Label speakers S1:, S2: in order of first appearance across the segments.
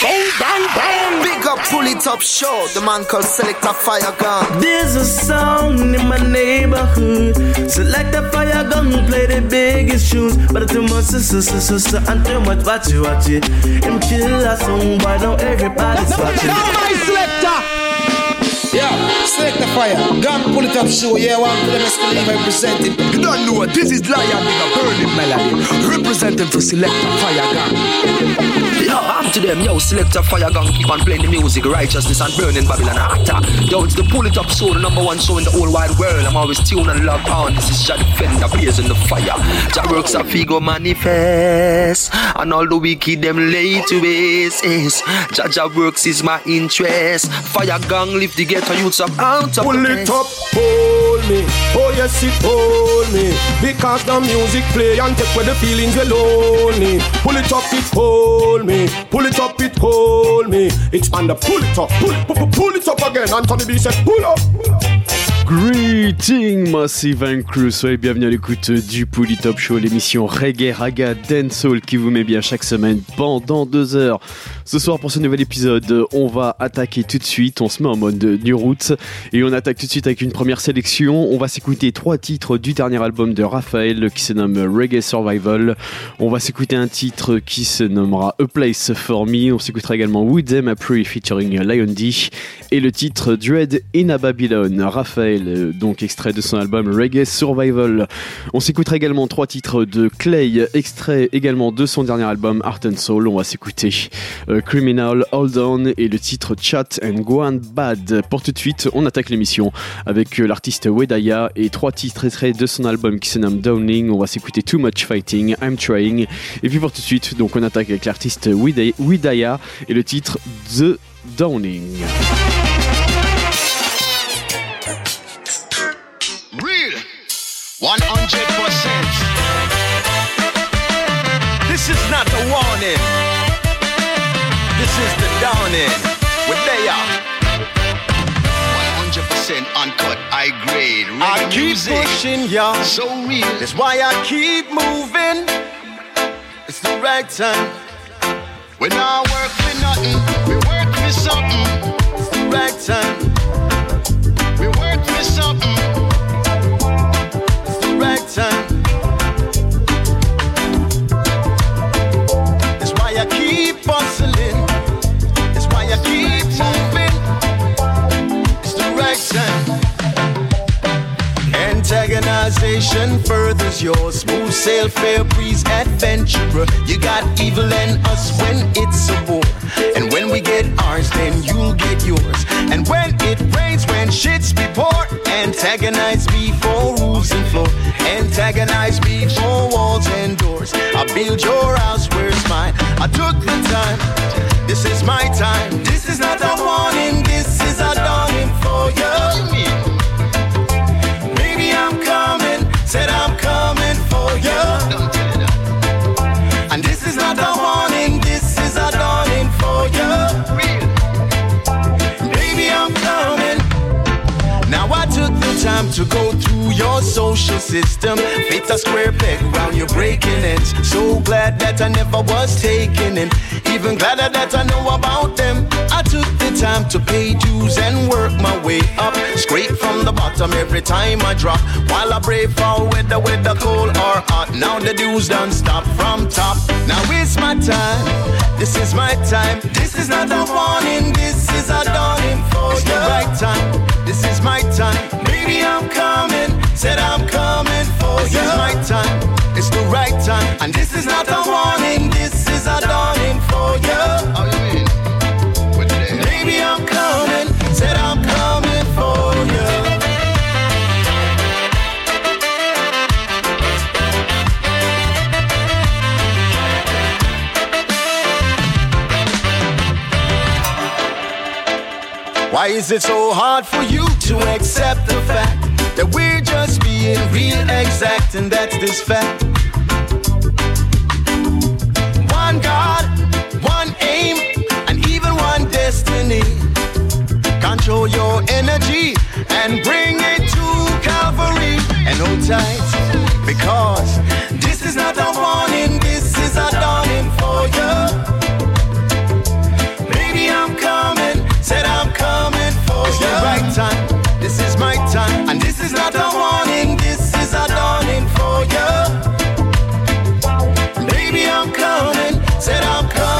S1: Bang, bang, bang.
S2: Big up, pull it up, show. The man called Selector Fire Gun.
S3: There's a song in my neighborhood. Selector Fire Gun play the biggest tunes. But too much sister, sister, sister, and too much watch it, watch it. Him kill a song, why don't everybody's watching?
S1: Now my selector.
S4: Yeah, select the fire. Gun pull it up, show. Yeah, one for them is believe I present it.
S1: You don't know what this is Lion with a burning melody. Representing for select a fire gun.
S5: Yo, I'm to them, yo, select a fire gun, keep on playing the music, righteousness and burning Babylon actor. Yo, it's the pull it up show, the number one show in the whole wide world. I'm always tuned and locked on. This is Jah Defender, blazing the fire. Jah works a figo manifest, and all the wicked them lay to waste. Jah Jah works is my interest. Fire gang lift the ghetto youths up out of
S6: Pull it up, hold me. Oh yes, it hold me. Because the music play and take away the feelings we lonely. Pull it up, it hold me. Pull it up, it hold me. It's under pull it up, pull it, pull, pull, pull it up again. Anthony B said, pull up. Pull up.
S7: Greeting, c'est Van Cruz, soyez bienvenue à l'écoute du Pouli Top Show, l'émission Reggae Raga Dancehall qui vous met bien chaque semaine pendant deux heures. Ce soir pour ce nouvel épisode, on va attaquer tout de suite, on se met en mode New Roots et on attaque tout de suite avec une première sélection. On va s'écouter trois titres du dernier album de Raphaël qui se nomme Reggae Survival. On va s'écouter un titre qui se nommera A Place for Me. On s'écoutera également With Them Apri featuring Lion D et le titre Dread in a Babylon. Raphaël, donc extrait de son album Reggae Survival. On s'écoutera également trois titres de Clay, extrait également de son dernier album Art and Soul. On va s'écouter euh, Criminal, Hold On et le titre Chat and Guan Bad. Pour tout de suite, on attaque l'émission avec euh, l'artiste Wedaya et trois titres extraits de son album qui se nomme Downing. On va s'écouter Too Much Fighting, I'm Trying. Et puis pour tout de suite, donc on attaque avec l'artiste Wedaya et le titre The Downing.
S8: 100%. This is not the warning. This is the dawning. Where they are. 100% uncut, high grade.
S4: I keep
S8: music.
S4: pushing, y'all.
S8: So real.
S4: That's why I keep moving. It's the right time.
S8: We not work for nothing. We work for something.
S4: It's the right time. Antagonization furthers your smooth sail, fair breeze adventurer. You got evil and us when it's a war. And when we get ours, then you'll get yours. And when it rains, when shits be poor, antagonize me for rules and floor. Antagonize me for walls and doors. I build your house where it's mine. I took the time. This is my time. To go through your social system. Fit a square peg round your breaking it. So glad that I never was taken in. Even gladder that I know about them. I took the time to pay dues and work my way up. Scrape from the bottom every time I drop. While I brave fall weather, whether cold or hot. Now the dues done stop from top. Now it's my time. This is my time. This is not a warning. This is a dawning for it's the right time. This is my time. Baby, I'm coming. Said I'm coming for this you. This is my time. It's the right time. And this is not a warning. This is a dawning for you.
S8: How you mean? What the hell?
S4: Baby, I'm coming. Said I'm coming for you. Why is it so hard for you to accept the fact that we're just being real exact and that's this fact? One God, one aim, and even one destiny. Control your energy and bring it to Calvary and hold tight because this is not a warning, this is a dawning for you. see it's the right time. This is my time. And this is not a warning. This is a dawning for you. Baby, I'm coming. Said I'm coming.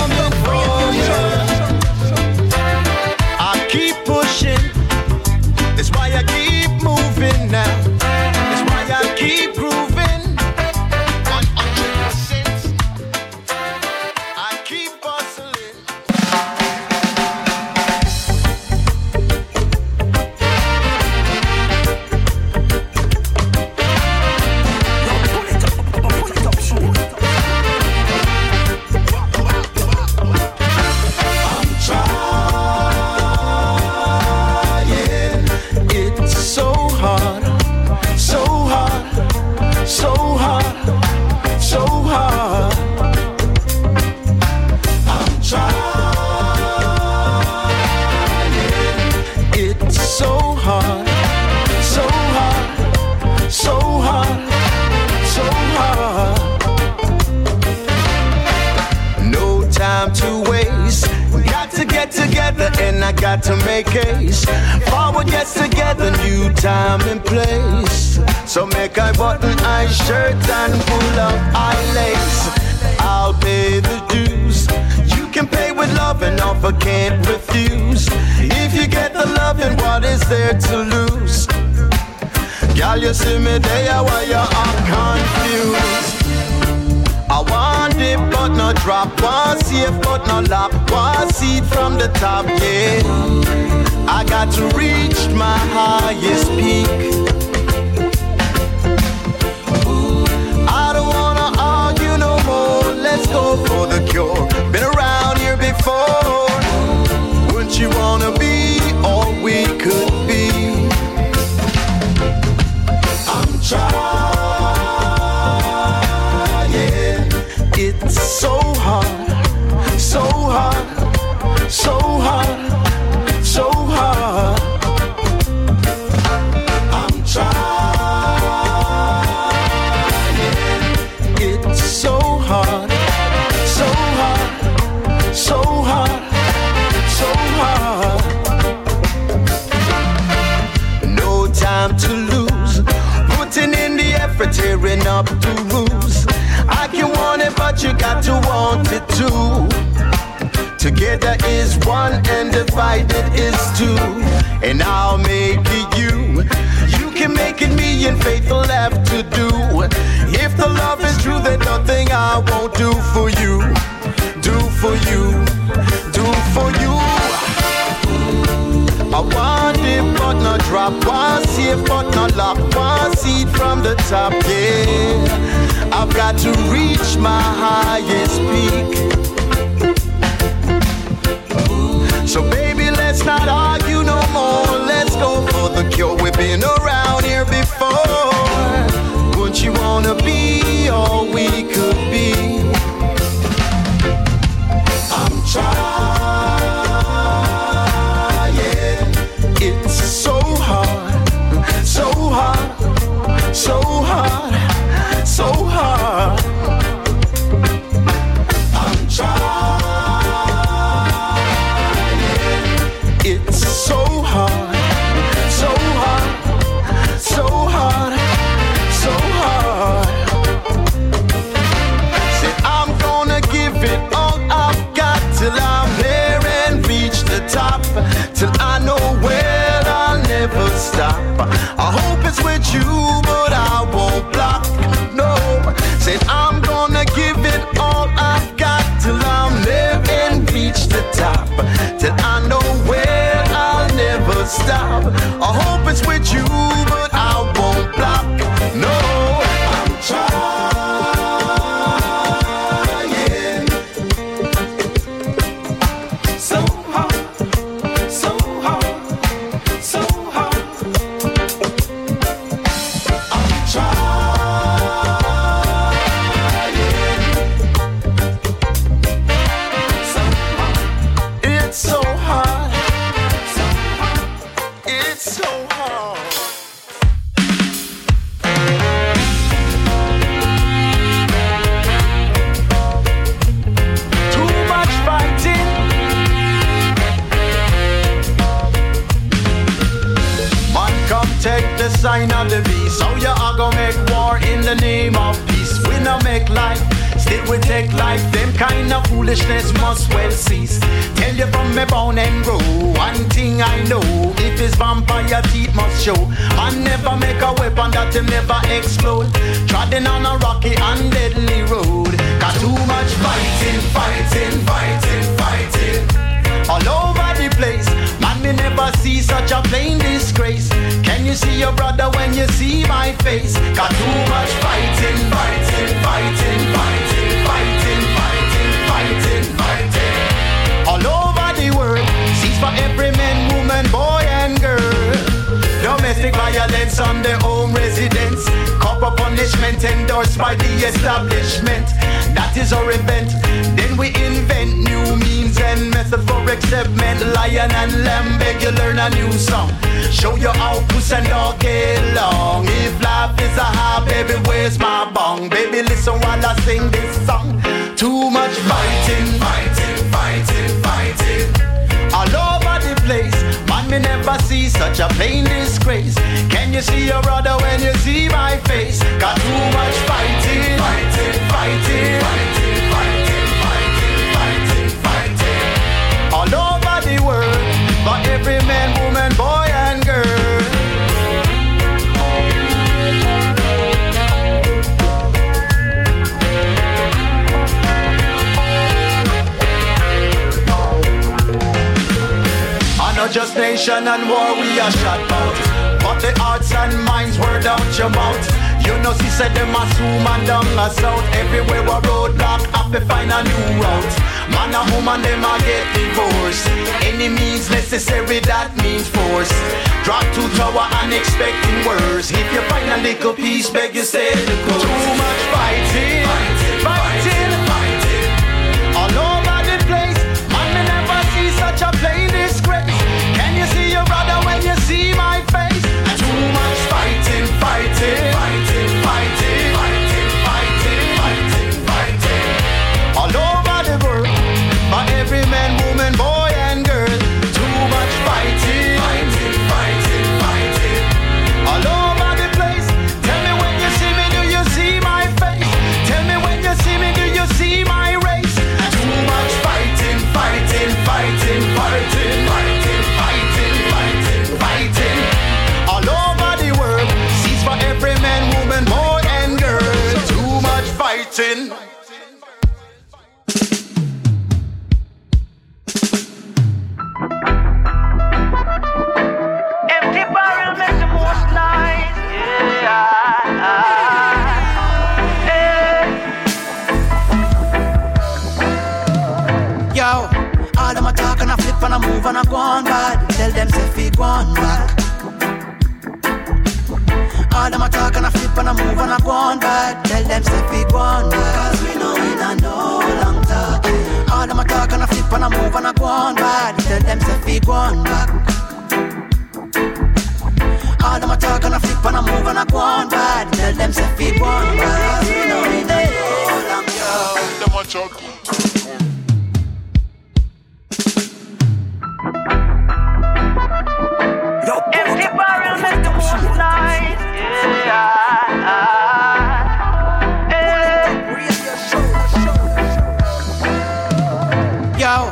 S4: the top, yeah. I got to reach my highest peak. I don't wanna argue no more. Let's go for the cure. Been around here before. Wouldn't you wanna be? living up to rules. I can want it, but you got to want it too. Together is one and divided is two. And I'll make it you. You can make it me and faithful have to do. If the love is true, then nothing I won't do for you. top. One safe but not locked. One seed from the top. Yeah, I've got to reach my highest peak. So baby, let's not argue no more. Let's go for the cure. We've been around here before. Wouldn't you wanna be all we could be? I'm trying. It's so hard, so hard, so hard, so hard. happens with you, but such a plain disgrace. Can you see your brother when you see my face? Got too much fighting, fighting, fighting, fighting, fighting, fighting, fighting, fighting. All over the world, for every man, just nation and war we are shot out. But the hearts and minds word out your mouth. You know, she said them a zoom and down a south. Everywhere a roadblock, have to find a new route. Man and woman, them a get divorced. Any means necessary, that means force. Drop to tower and expecting worse. If you find a little peace, beg you stay the course. Too much fighting, fighting, and
S9: a move and a go on bad. Tell them say fi go on back. All them a talk and a flip and a move and a go on bad. Tell them say fi go on back. Cause we know we not no long talking. All them a talk and a flip and a move and a go on bad. Tell them say fi go on back. All them a talk and a flip and a move and a go on bad. Tell them say fi go back. Cause we know we not no long.
S10: Them a chat.
S11: Yeah.
S9: Yo,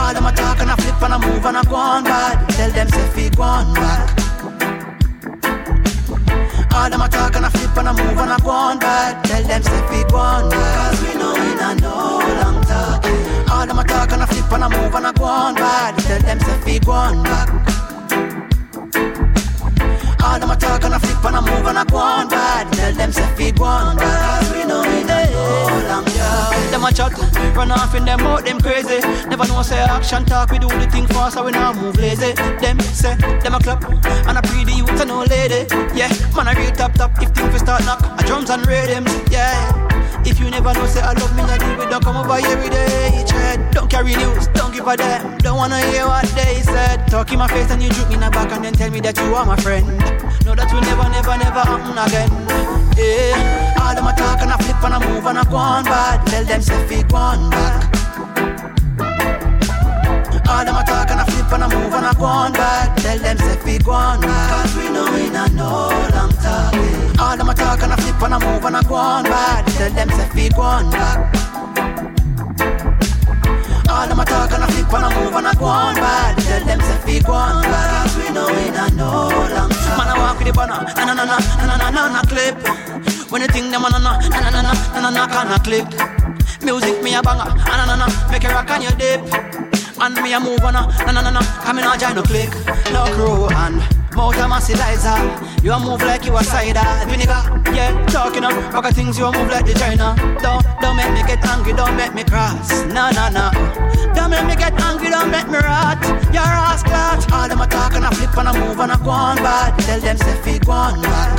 S9: all them a talk and a flip and a move and a go on bad. Tell them say fi go on back. All them a talk and a flip and a move and a go on bad. Tell them say fi go on back. Cause we know we not no long talking. All them a talk and a flip and a move and a go on bad. Tell them say fi go on back. All them a talk and a flip and a move and a go on bad. Tell them say fi go on back. Cause we know we not no long talking.
S12: Them a chat, run off in them out, them crazy. Never know say action talk, we do the thing fast, so we now move lazy. Them say, them a clap, and a pre the youth and no lady. Yeah, man a real top top, if things we start knock, a drums and rhythms. Yeah, if you never know say I love me, with, don't come over every day. Tread, don't carry news, don't give a damn, don't wanna hear what they said. Talk in my face and you juke me in the back and then tell me that you are my friend. Know that will never, never, never happen again. Yeah, all them a talk and a flip and a move and a go on bad. Tell them say fi go on back. All them a talk and a flip and a move and a go on bad. Tell them say fi go on back. Cause we know we not no talk and a move and a go on bad. Tell them say fi go on back. All them a talk and a flip and a move and a go on bad. Tell them say fi go on back. We know we not no long talking. Man I walk with the banner, na na na na na na na na clip. When you think them na na na na na na na na can a clip. Music me a banger, na na na make you rock on your dip. And me a move on a na na na na, come in a join no click, no crew and. Mouth a massidizer, you a move like you a cider ah. vinegar. Yeah, talking up, rock things you a move like the China. Don't, don't make me get angry, don't make me cross. No, no, no. Don't make me get angry, don't make me rot. You're a clot. All them a talk and a flip and a move and a go on bad. Tell them say fi go on back.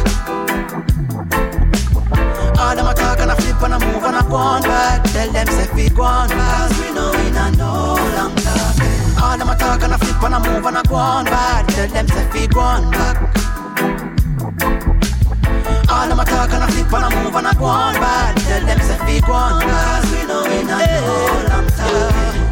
S12: All them a talk and a flip and a move and a go on back. Tell them say fi go on back. Cause we know we not no long talking. All them a talk and a flip and a move and a go on back. Tell them say fi go on back. All them a talk and a flip and a move and a go on bad. Tell them say fi go on back. Cause we know we not no long talking.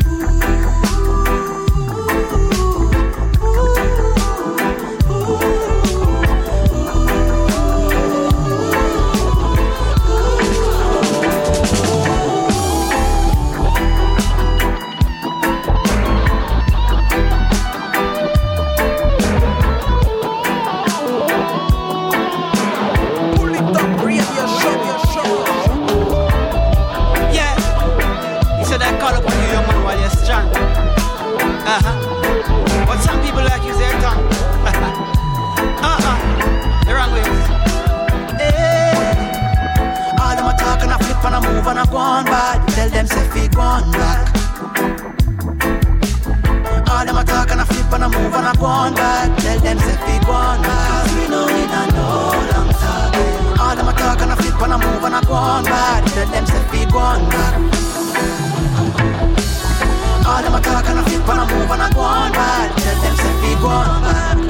S9: gonna go on bad. Tell them say fi go on back. All them a talk and a flip and a move and a go on back. Tell them say fi go on back. Cause we know we not know long talking. All them a talk and a flip and a move and a go on back. Tell them say fi go on back.
S12: All them a talk and a flip and a move and a go on back. Tell them say fi go on back.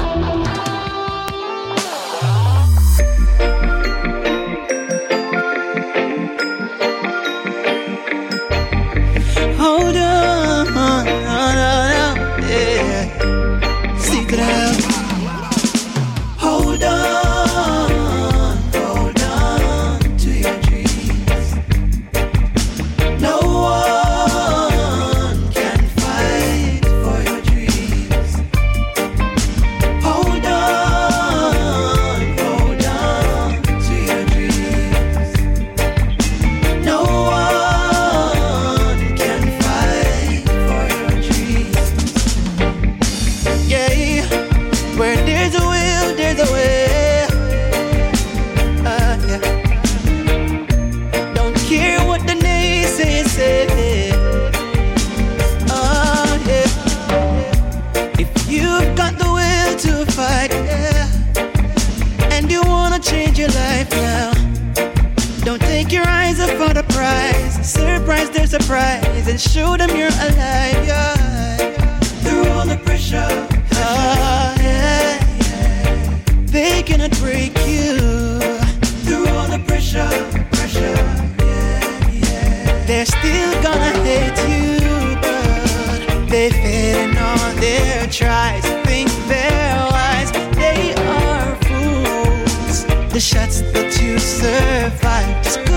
S12: That you survive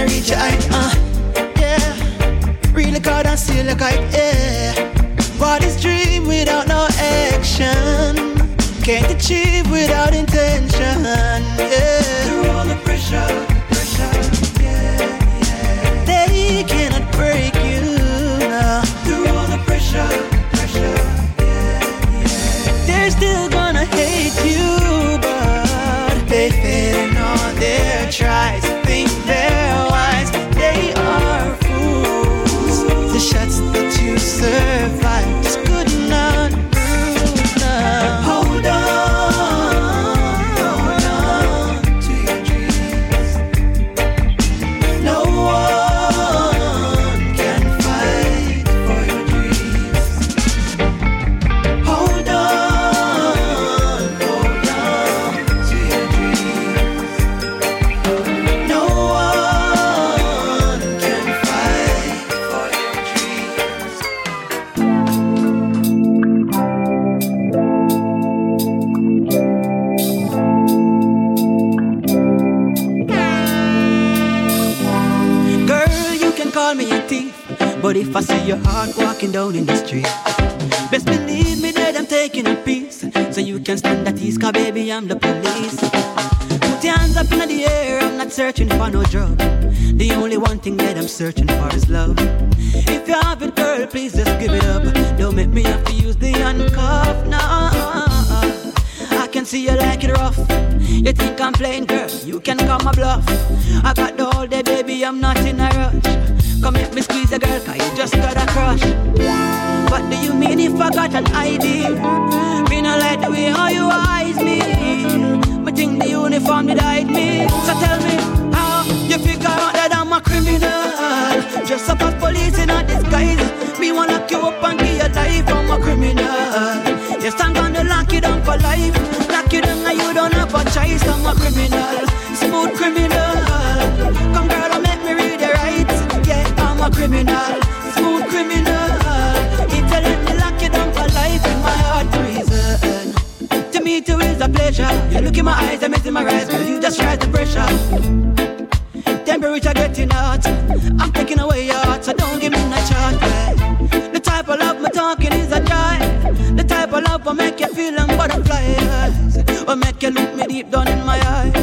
S12: I reach your height, uh, yeah. Really caught and seal like kite, yeah. What is dream without no action? Can't achieve without intention, for no drug. The only one thing that I'm searching for is love. If you have it, girl, please just give it up. Don't make me have to use the handcuff, no. I can see you like it rough. You think I'm playing, girl? You can call my bluff. I got the whole day, baby, I'm not in a rush. Come make me squeeze a girl, cause you just got a crush. What do you mean if I got an ID? Me no like the way how you eyes me. But think the uniform did hide me. So tell me said I'm a criminal. just up as police in a disguise. Me wanna lock you up and give you life. I'm a criminal. Yes, I'm gonna lock you down for life. Lock you down and you don't have a choice. I'm a criminal, smooth criminal. Come girl, and make me read your rights. Yeah, I'm a criminal, smooth criminal. If you let me lock you down for life in my heart prison. To me, too is a pleasure. You look in my eyes, I'm in my eyes, girl. You just try the pressure. Temperatures are getting hot. I'm taking away your heart, so don't give me no chance. Yeah. The type of love I'm talking is a joy. The type of love will make you feel like butterflies. Will make you look me deep down in my eyes.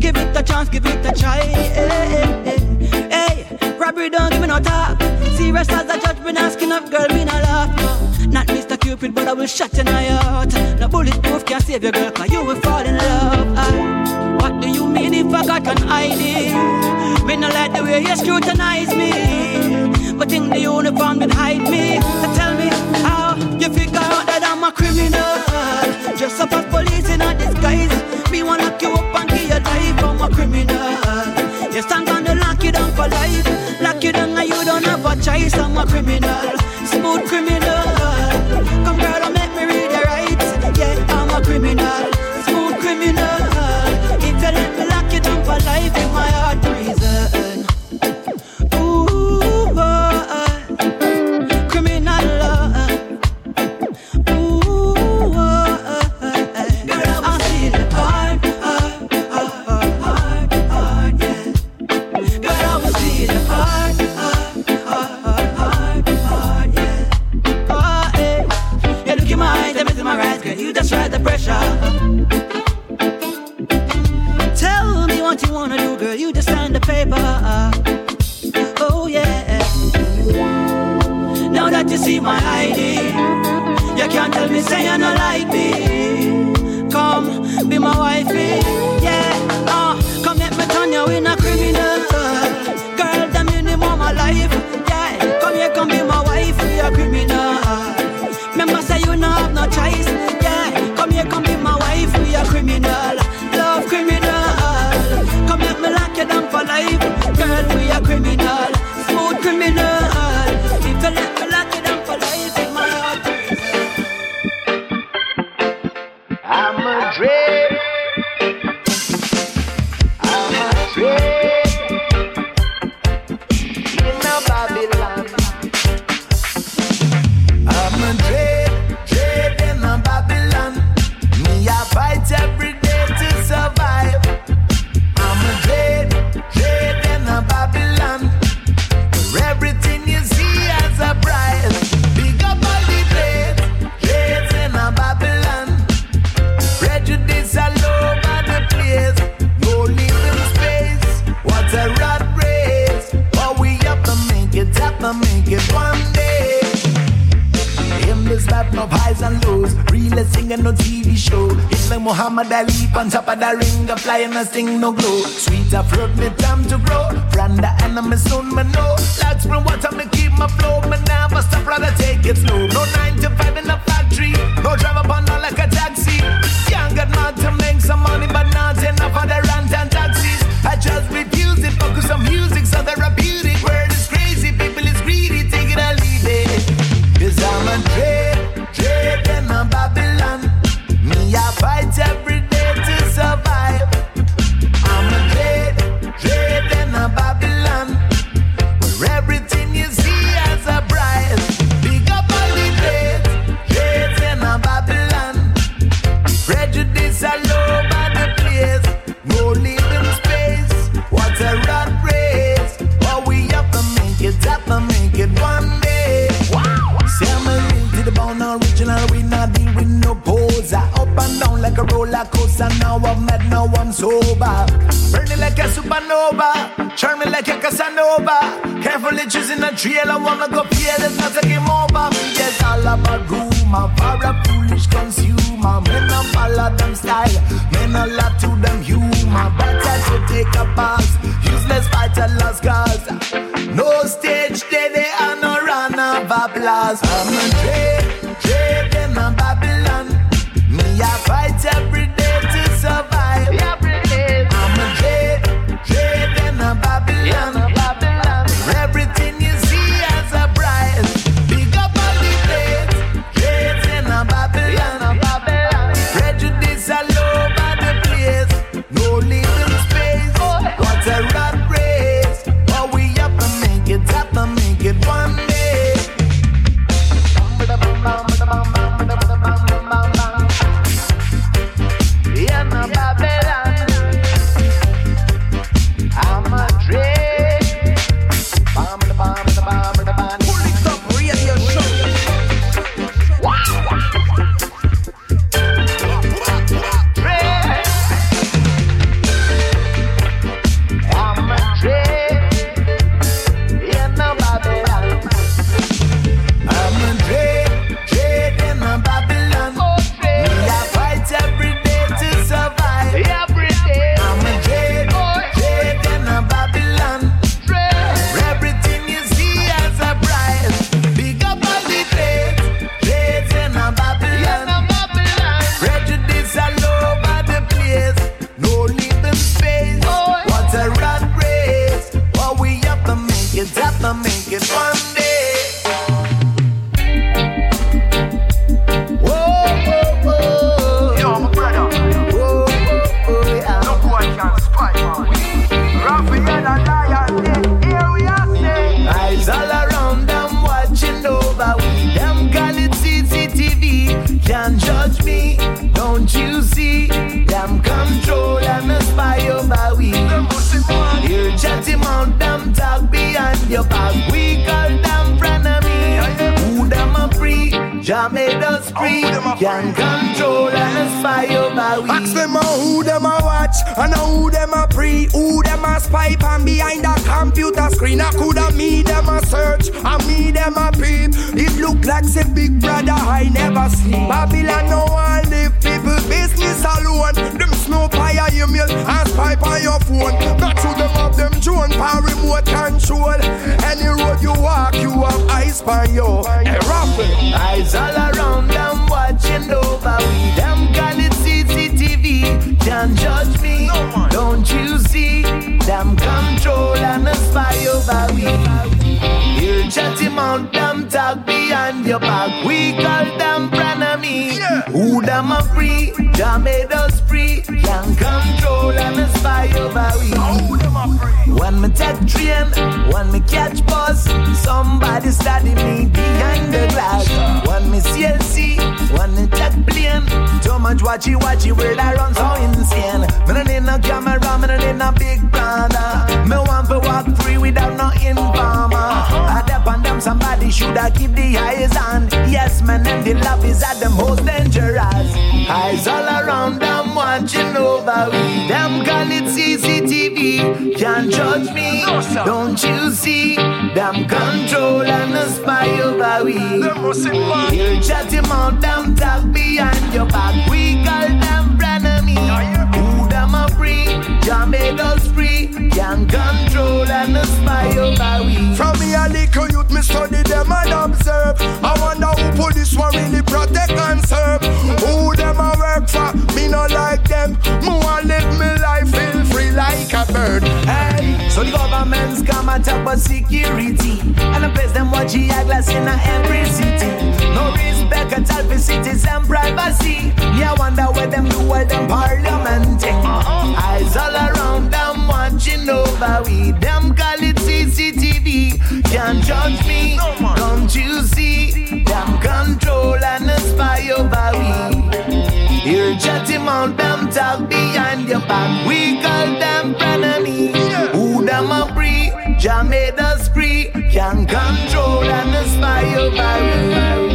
S12: Give it a chance, give it a try. Hey, hey, hey. robbery don't give me no talk. Serious as a judge, been asking up, girl, me no laugh. No. Not Mr. Cupid, but I will shut in my heart. No bulletproof can save your girl, cause you will fall in love. I, what do you mean if I got an idea? When I like the way you scrutinize me, but think the uniform did hide me. So tell me how you figure out that I'm a criminal. just up as police in a disguise. Me wanna lock you up and give you life. I'm a criminal. You stand on the lock you down for life. Lock you down and you don't have a choice. I'm a criminal, smooth criminal. lasting, no
S4: No stage, they, they are no run of applause. I'm a dream. Much watchy watchy word I run so insane. Me no need no camera, me no need no big brother. Me want to walk free without no informer. I dep on them, somebody shoulda keep the eyes on. Yes, man, and the love is at the most dangerous. Eyes all around them watching over we. Them call it CCTV. Can't judge me, don't you see? Them control and spy over we. You chat him out, them talk behind your back. Jah made us free. Can control and a spy over we.
S13: From me a little youth, me study them and observe. I wonder who police want really protect and serve. Who them a work for? Me no like them. Want live me life feel free like a bird.
S4: Hey, so the governments come and talk about security. And the place them watch the glass in every city. No respect at all for citizen privacy. Yeah, wonder where them do all them parliament thing. Eyes all around them watching over we. Them call it CCTV. Can't judge me, don't you see? Them control and spy over we. Hear chatty mount them talk behind your back. We call them frenemy. Who them a free? Jah made us free. Can control and spy over we.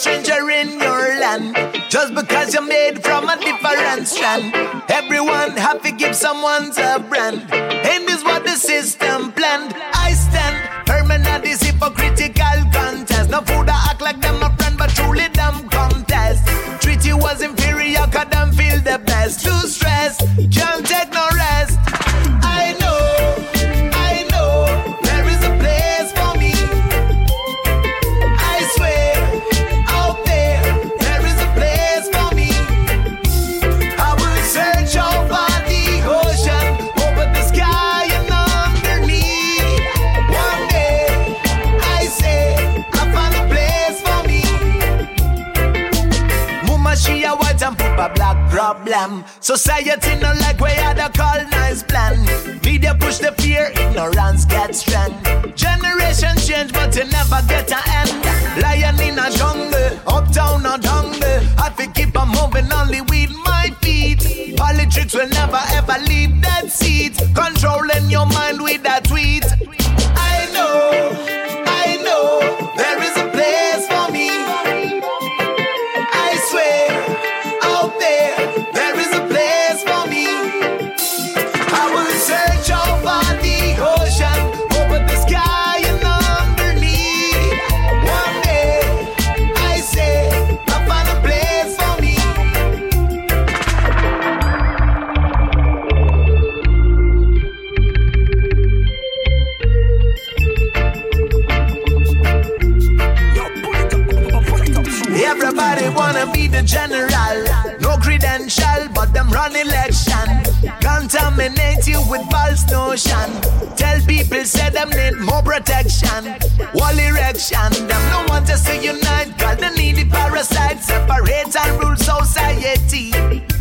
S4: Stranger in your land? Just because you're made from a different strand. Everyone have to give someone's a brand. Best. Too stressed, Society no like way other colonize plan. Media push the fear, ignorance gets strength. Generation change, but you never get an end. Lion in a jungle, uptown or jungle. I fi keep on moving only with my feet. Politics will never ever leave that seat. Controlling your mind with Contaminate you with false notion. Tell people say them need more protection. Wall erection, them no want to see unite. Call the needy parasite, separate and rule society.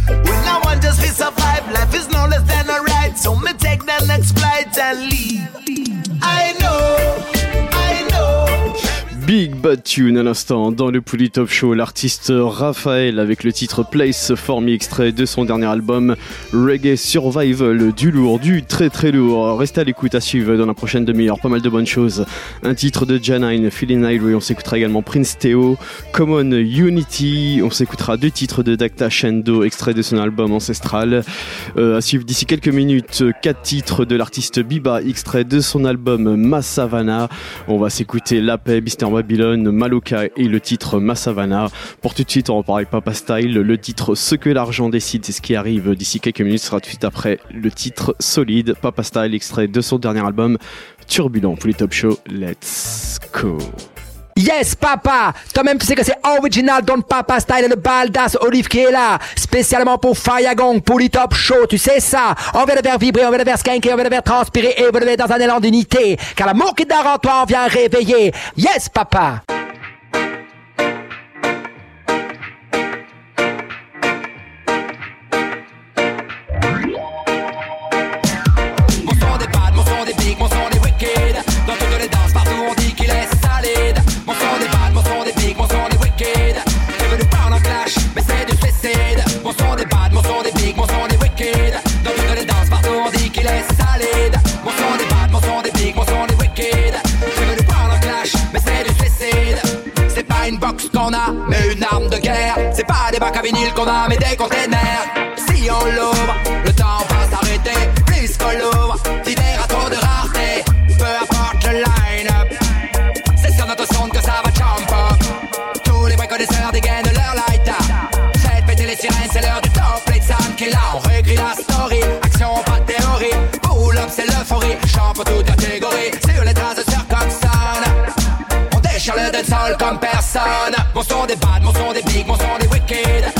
S4: We no want just to survive. Life is no less than a right. So me take the next flight and leave. I know.
S7: Big Bad Tune à l'instant dans le Pouli Top Show, l'artiste Raphaël avec le titre Place for Me extrait de son dernier album Reggae Survival, du lourd, du très très lourd. Restez à l'écoute à suivre dans la prochaine demi-heure, pas mal de bonnes choses. Un titre de Janine, Feeling Highway, on s'écoutera également Prince Theo, Common Unity, on s'écoutera deux titres de Dacta Shendo, extrait de son album Ancestral. Euh, à suivre d'ici quelques minutes, quatre titres de l'artiste Biba, extrait de son album Massavana. On va s'écouter La Paix, Mister Babylone, Maloka et le titre Massavana. Pour tout de suite, on repart avec Papa Style. Le titre Ce que l'argent décide, c'est ce qui arrive d'ici quelques minutes. Ce sera tout de suite après le titre Solide, Papa Style, extrait de son dernier album Turbulent. Pour les top show, let's go.
S14: Yes, papa! Toi-même, tu sais que c'est original Don Papa Style et le baldas Olive qui est là. Spécialement pour Gong, pour les top show, tu sais ça. On veut le faire vibrer, on veut le faire skanker, on veut le faire transpirer et on veut le mettre dans un élan d'unité. Car l'amour qui dort en toi, on vient réveiller. Yes, papa!
S15: Mais une arme de guerre. C'est pas des bacs à vinyle qu'on a, mais des containers. Si on l'ouvre, le temps va s'arrêter. Plus qu'on l'ouvre, à trop de rareté. Peu importe le line-up, c'est sur notre sonde que ça va jump up. Tous les vrais connaisseurs dégainent leur light Faites péter les sirènes, c'est l'heure du top. Play de qui là, on réécrit la story. Action, pas de théorie. Pull up, c'est l'euphorie. Pour toute catégorie. Sur les traces de Sir. On déchire le dancehall comme personne. Mon son des bad, mon son des big, mon son des wicked.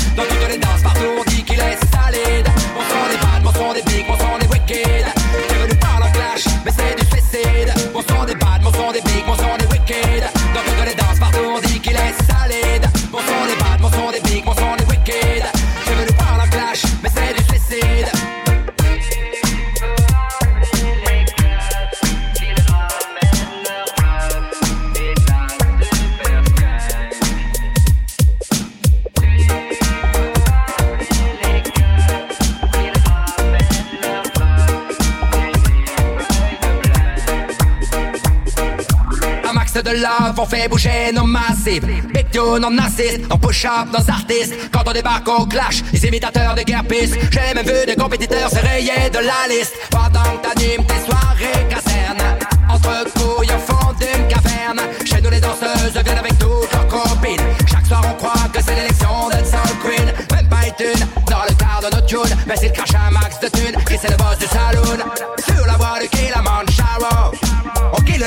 S15: On fait bouger nos massifs. Big tune, on assiste, on push up nos artistes. Quand on débarque au clash, les imitateurs de guerre piste. J'ai même vu des compétiteurs se rayer de la liste. Pendant que t'animes tes soirées casernes. Entre couilles au fond d'une caverne. Chez nous les danseuses viennent avec toutes leurs copines. Chaque soir on croit que c'est l'élection de Soul Queen. Même pas une thune dans le quart de notre tune. Mais s'il crache un max de thunes, et c'est le boss du saloon. Sur la voie de Kilimanjaro.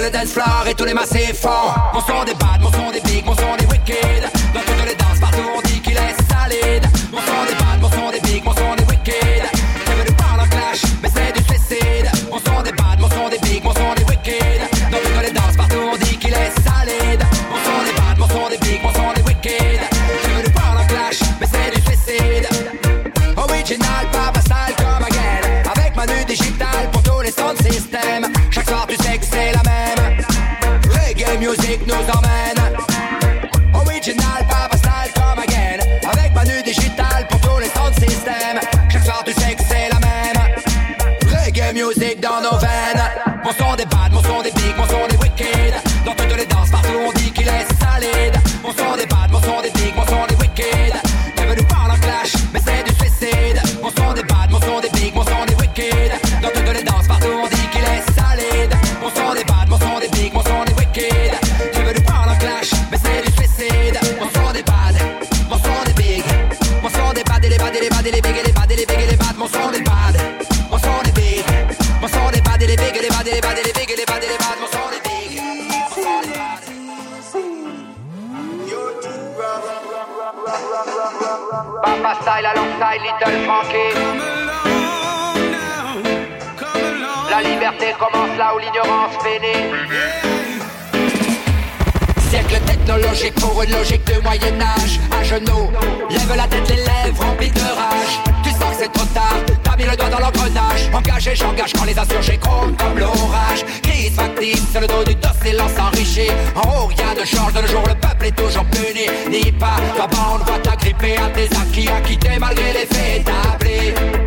S15: Le dance floor et tous les massifs font Mon son des bad, mon son des big, mon son des wicked lève la tête, les lèvres remplies de rage. Tu sens que c'est trop tard, t'as mis le doigt dans l'engrenage. Engagé, j'engage quand les insurgés grondent comme l'orage. Crise factice, sur le dos du dos, silence enrichi. En haut, rien ne change de nos jours, le peuple est toujours puni. Ni pas, ta bande va t'agripper à tes acquis, acquittés malgré les faits établis.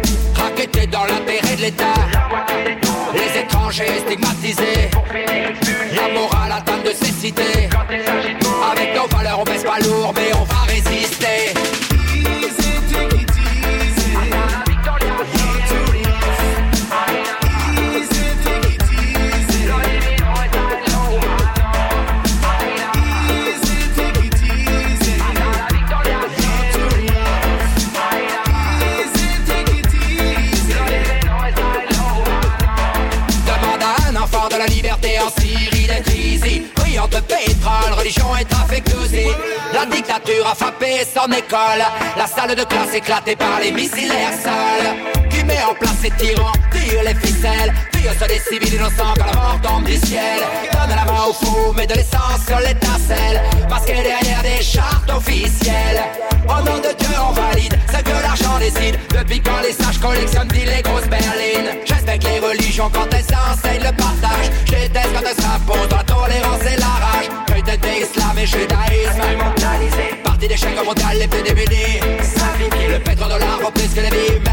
S15: Dans l'intérêt de l'État. Les étrangers stigmatisés. La morale atteinte de cécité. Avec nos valeurs, on baisse pas lourd, mais on va résister. La dictature a frappé son école. La salle de classe éclatée par les missiles sol Qui met en place ces tyrans, tire les ficelles. Tire sur des civils innocents quand la mort tombe du ciel. Donne la main au fou, met de l'essence sur l'étincelle. Masqué derrière des chartes officielles Au nom de Dieu on valide ce que l'argent décide. Depuis quand les sages collectionnent les grosses berlines? Je respecte les religions quand elles enseignent le partage. Je déteste quand elles s'imposent la tolérance et la rage fait des slaves et judaïsme. Parti d'échec mondial, les plus démunis. Le pétrodollar reprise que les vies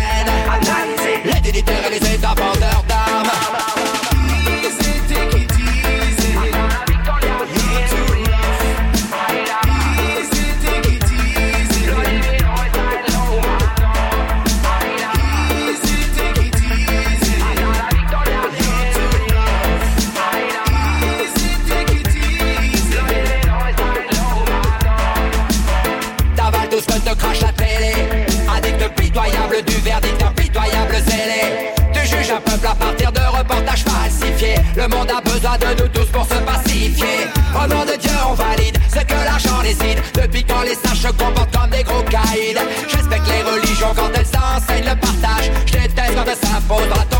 S15: de nous tous pour se pacifier. Au nom de Dieu on valide ce que l'argent décide Depuis quand les sages se comportent comme des gros caïds. Je respecte les religions quand elles enseignent le partage. Je déteste quand elles s'imposent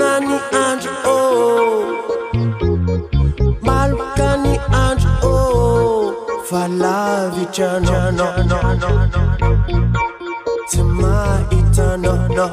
S13: malokana ny andro oh. ô maloka ny andro oh.
S16: ô falavitranana tsy mahitanana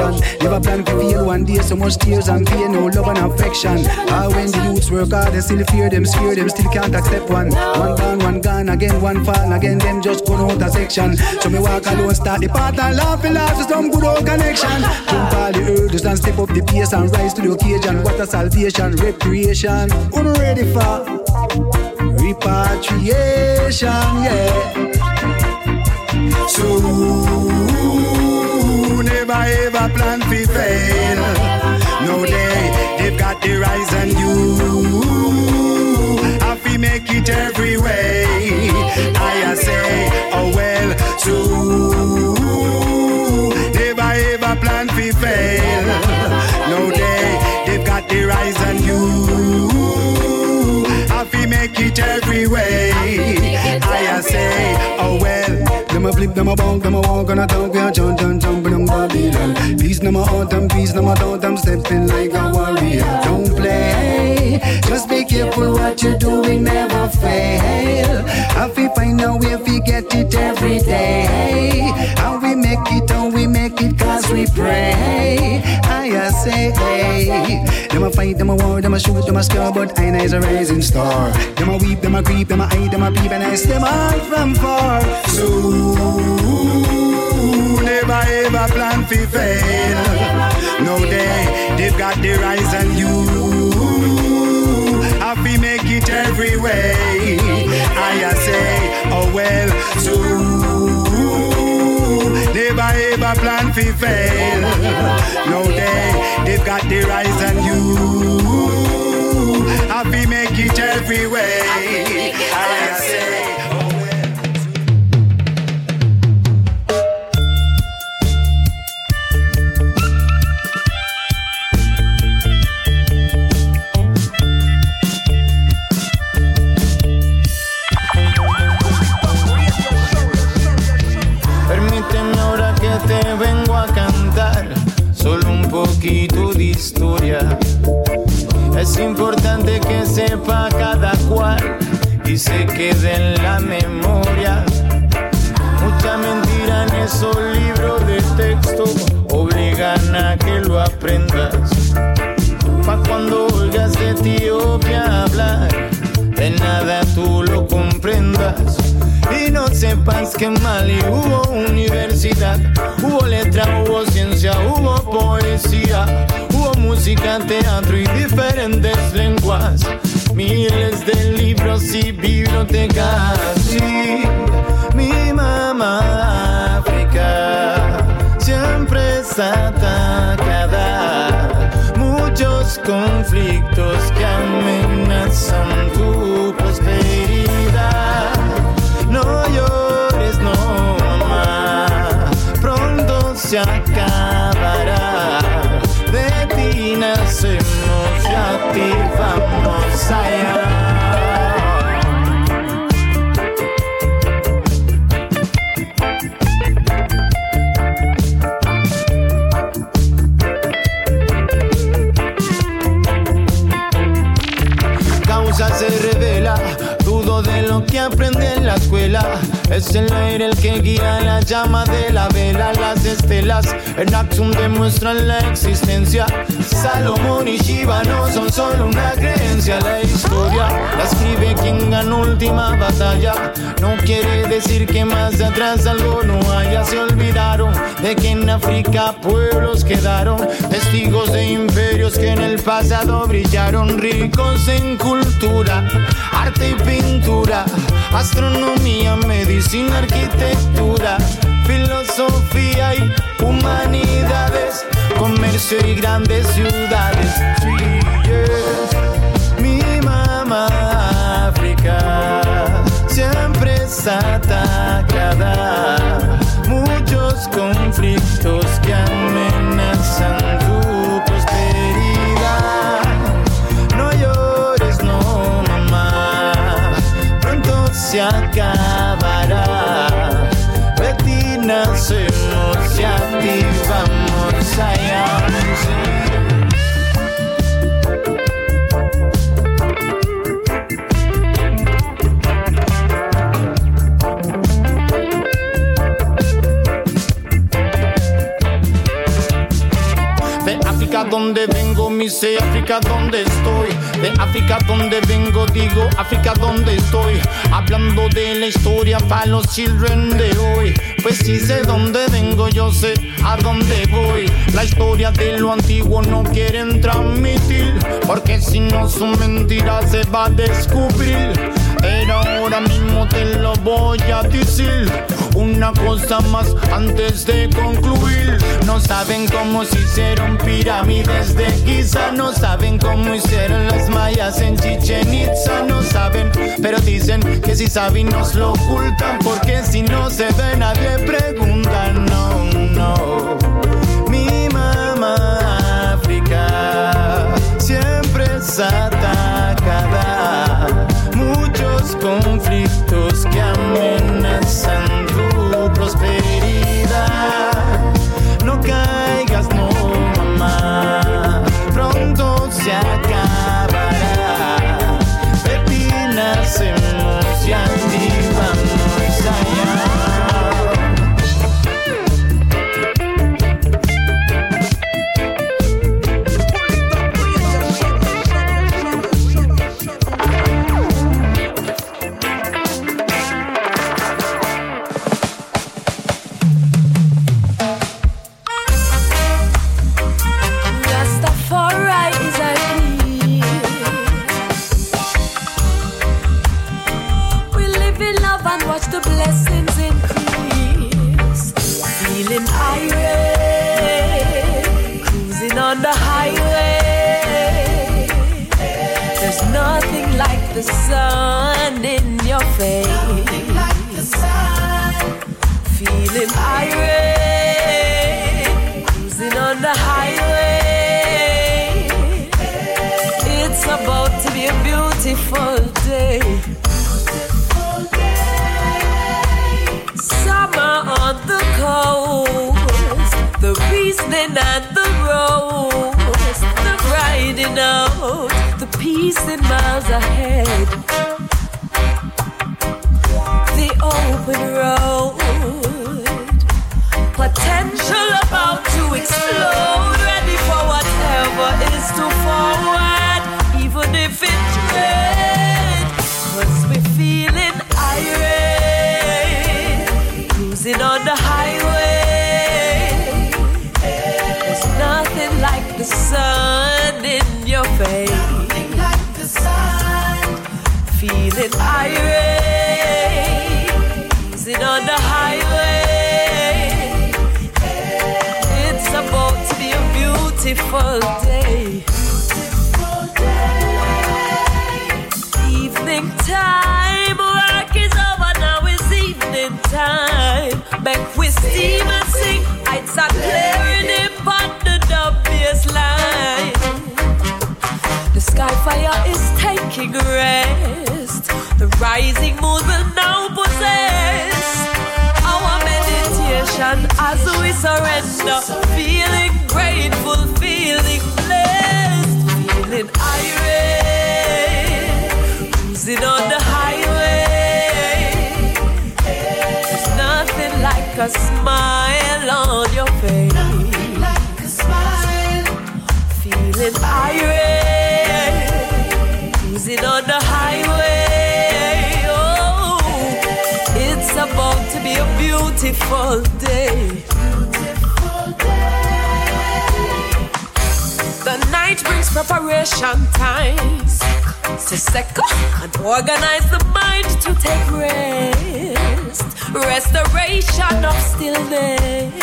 S16: Out. Never plan to feel one day so much tears and pain, no love and affection. Ah, when the youths work hard, they still fear them, fear them, still can't accept one. One gone, one gone, again, one fall, again, them just go out a section. So me walk alone, start the path and laugh and laugh to some good old connection. Jump all the hurdles and step up the pace and rise to the occasion. What a salvation, recreation. I'm ready for repatriation, yeah. So never ever plan to fail. No, they they've got the rise and you have to make it every way. I say, oh well, so never ever plan to fail. No, they they've got the rise and you I make it every way. I say, oh well. Them a flip, them a bong, them a walk on a tongue, we a jump, jump, jump, them. Peace, them a autumn, peace, them a thought, I'm stepping like a warrior. Don't play, just be careful what you're doing, never fail. Have to find a way, we get it every day. How we make it, how we make it, cause we pray. I say. hey. Them a fight, them a war, them a shoot, them a scare, but I is a rising star. Them a weep, them a creep, them a hide, them a peep, and I see them all from far. So never ever plan to fail. No, they, they've got the rise and you to make it every way. I say, oh well, so never ever plan to fail. No, they, they've got the rise and you to make it every way.
S17: Poquito de historia. Es importante que sepa cada cual y se quede en la memoria. Mucha mentira en esos libros de texto obligan a que lo aprendas. Pa' cuando oigas de Etiopía hablar, de nada tú lo comprendas. Y no sepas que en Mali hubo universidad, hubo letra, hubo ciencia, hubo poesía, hubo música, teatro y diferentes lenguas, miles de libros y bibliotecas. Sí, mi mamá África siempre está atacada, muchos conflictos que amenazan tu se acabará. De ti nacemos y a ti vamos allá. Causa se revela, dudo de lo que aprendí en la escuela. Es el aire el que guía la llama de la vela. Las estelas en Axum demuestran la existencia. Salomón y Shiva no son solo una creencia. La historia la escribe quien ganó última batalla. No quiere decir que más atrás algo no haya. Se olvidaron de que en África pueblos quedaron. Testigos de imperios que en el pasado brillaron. Ricos en cultura, arte y pintura. Astronomía, medicina, arquitectura, filosofía y humanidades, comercio y grandes ciudades. Mi mamá África siempre está atacada. Muchos conflictos que amenazan sé África donde estoy. De África donde vengo, digo África donde estoy. Hablando de la historia para los children de hoy. Pues si sé dónde vengo, yo sé a dónde voy. La historia de lo antiguo no quieren transmitir. Porque si no son mentiras se va a descubrir. Pero ahora mismo te lo voy a decir. Una cosa más antes de concluir. No saben cómo se hicieron pirámides de Giza. No saben cómo hicieron las mayas en Chichen Itza. No saben, pero dicen que si saben nos lo ocultan. Porque si no se ve nadie pregunta. No, no. Mi mamá África siempre es atacada. Conflictos que amenazan
S18: beautiful day. Evening time, work is over now. It's evening time. Back with steam and sing. Lights are clearing in on the dub line. The sky fire is taking rest. The rising moon will now possess our meditation as we surrender. Feeling grateful, feeling irie, cruising on the highway. There's nothing like a smile on your face. Like a smile. Feeling irie, cruising on the highway. Oh, it's about to be a beautiful day. Night brings preparation times to second and organize the mind to take rest. Restoration of stillness.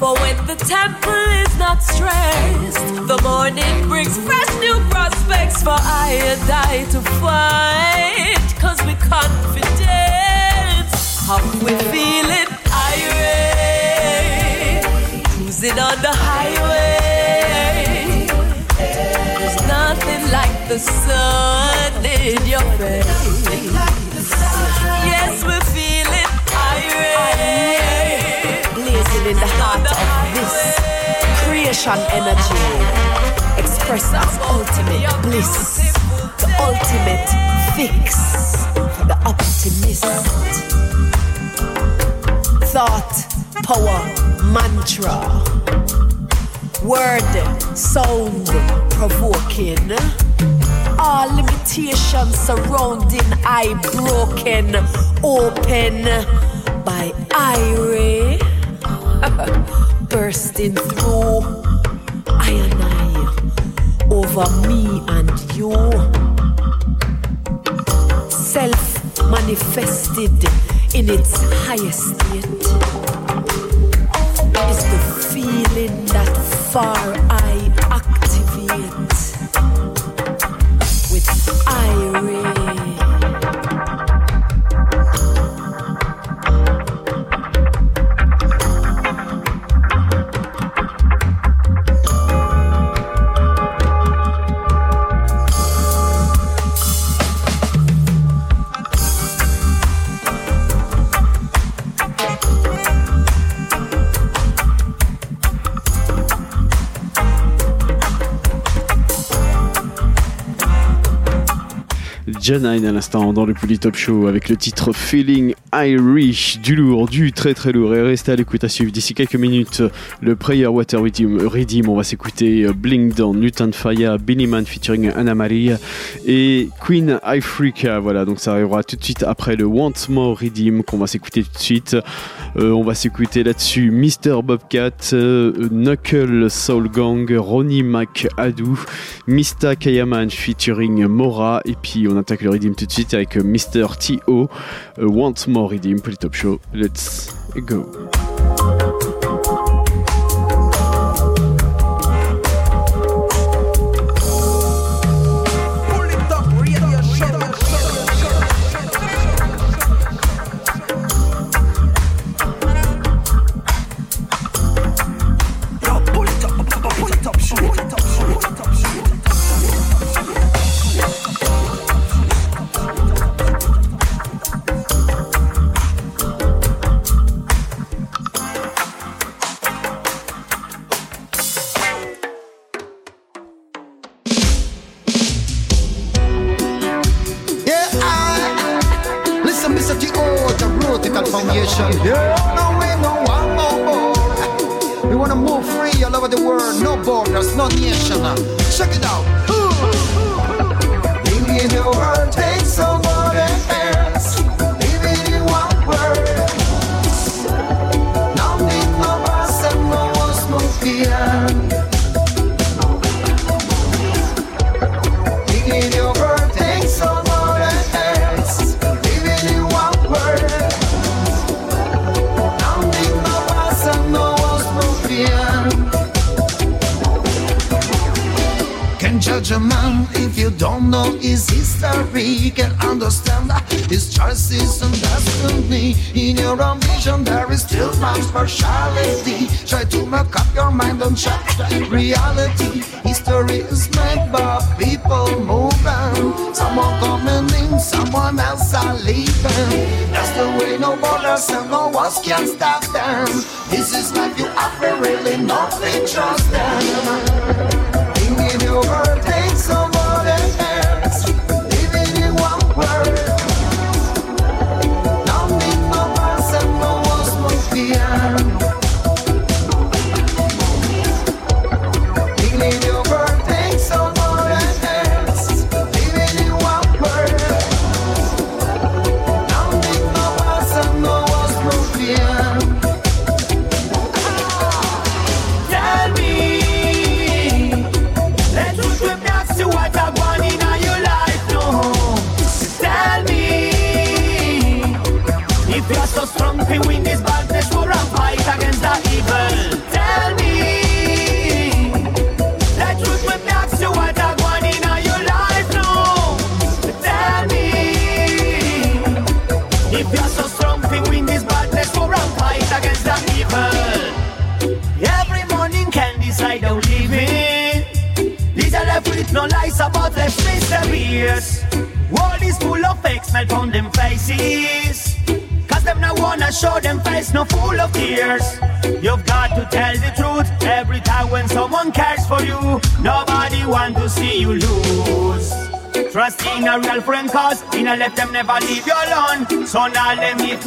S18: For when the temple is not stressed, the morning brings fresh new prospects for I and I to fight. Cause we confident, how we feel irie, cruising on the highway. There's nothing like the sun in your face. Yes, we're feeling irie.
S19: blazing in the heart of this creation energy. Express as ultimate bliss, the ultimate fix the optimist. Thought, power, mantra, word, sound, provoking. All limitations surrounding I broken, open by irie bursting through I and I over me and you. Self manifested in its highest state far
S7: Janine à l'instant dans le Top Show avec le titre Feeling Irish, du lourd, du très très lourd. Et restez à l'écoute à suivre d'ici quelques minutes le Prayer Water Redeem. On va s'écouter Blink Down, Newton Fire, Billy Man featuring Anna Maria et Queen Africa. Voilà, donc ça arrivera tout de suite après le Want More Redeem qu'on va s'écouter tout de suite. Euh, on va s'écouter là-dessus Mr. Bobcat, euh, Knuckle Soul Gang, Ronnie McAdoo, Mista Kayaman featuring Mora et puis on attaque le Redeem tout de suite avec Mr. T.O. euh, Want More Redeem pour le Top Show. Let's go.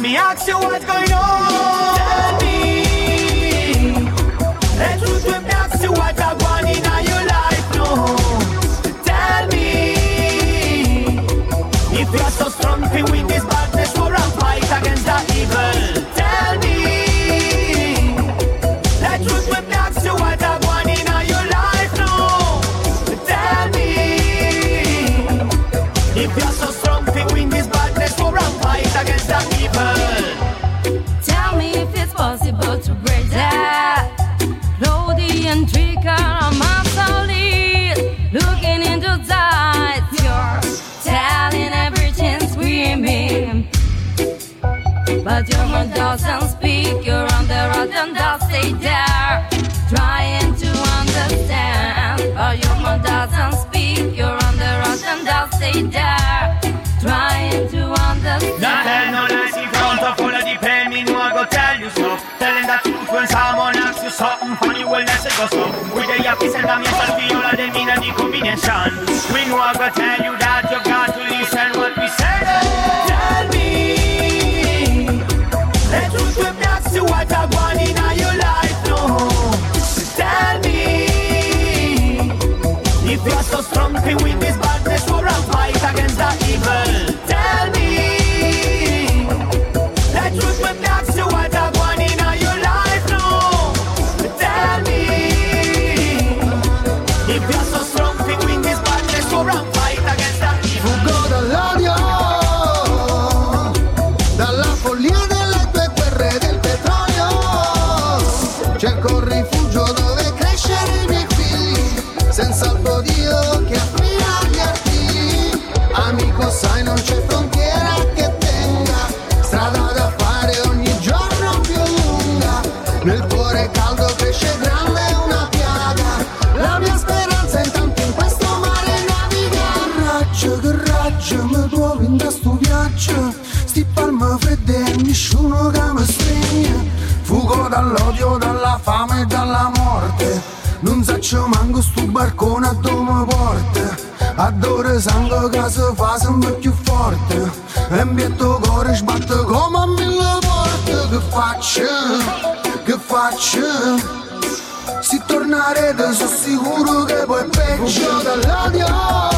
S20: me ask you
S21: stay trying to understand.
S20: Not hell, no lies in front of all of the pain, me no I go tell you so. Telling the truth when someone asks you something funny, well that's it go so. We the yuppies and the misses, we all of them in the combination. We know I go tell you that you've got to listen what we say. Tell me, let you strip that to what I want in your life, no. Tell me, if you're so strong, with this.
S22: Adoro sangue che si fa sempre più forte. E mi metto il cuore sbatto come a mille volte.
S23: Che faccio, che faccio? Se tornarete sono sicuro che poi peggio
S24: dell'odio.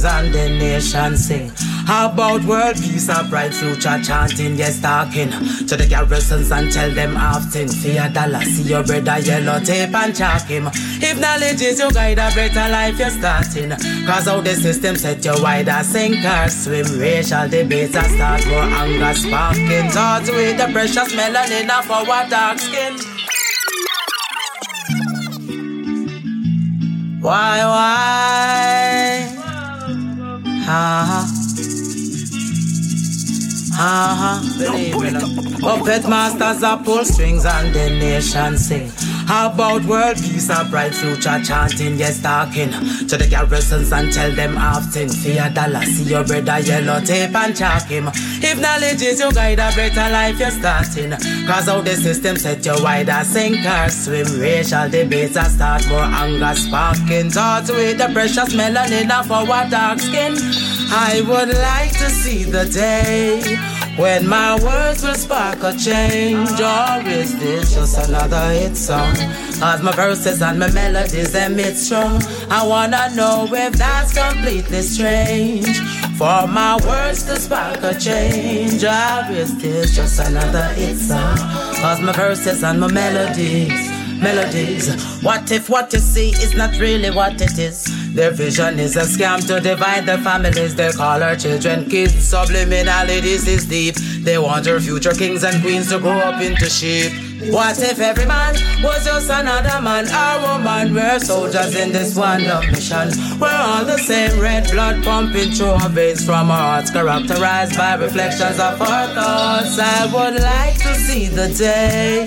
S24: kings and
S23: the
S24: nation sing. How about world peace and bright future chanting, yes, talking to the garrisons and tell them often. Fear dollar, see your brother yellow tape and chalk him. If knowledge is your guide, a better life you're starting. Cause how the system set you wide, sink or swim. Racial debates are start for anger sparking. Thoughts with the precious melanin of our dark skin. Why, why? Ah, ah, believe me. Puppet masters are pull strings and the nation sing.
S25: How about world peace, a bright future chanting, yes, talking to the garrisons and tell them often. Fear dollar, see your brother yellow tape and chalk him. If knowledge is your guide, a better life you're starting. Cause how the system set you wider, sink or swim. Racial debates are start more anger sparking. Thoughts with the precious melanin of our dark skin. I would like to see the day when my words will spark a change. Or is this just another hit song? Cause my verses and my melodies emit strong. I wanna know if that's completely strange. For my words to spark a change. Is this just another hit song? Cause my verses and my melodies melodies. What if what you see is not really what it is? Their vision is a scam to divide their families. They call our children kids. Subliminally, this is deep. They want our future kings and queens to grow up into sheep. What if every man was just another man or woman? We're soldiers in this one love mission. We're all the same red blood pumping through our veins from our hearts, characterized by reflections of our thoughts. I would like to see the day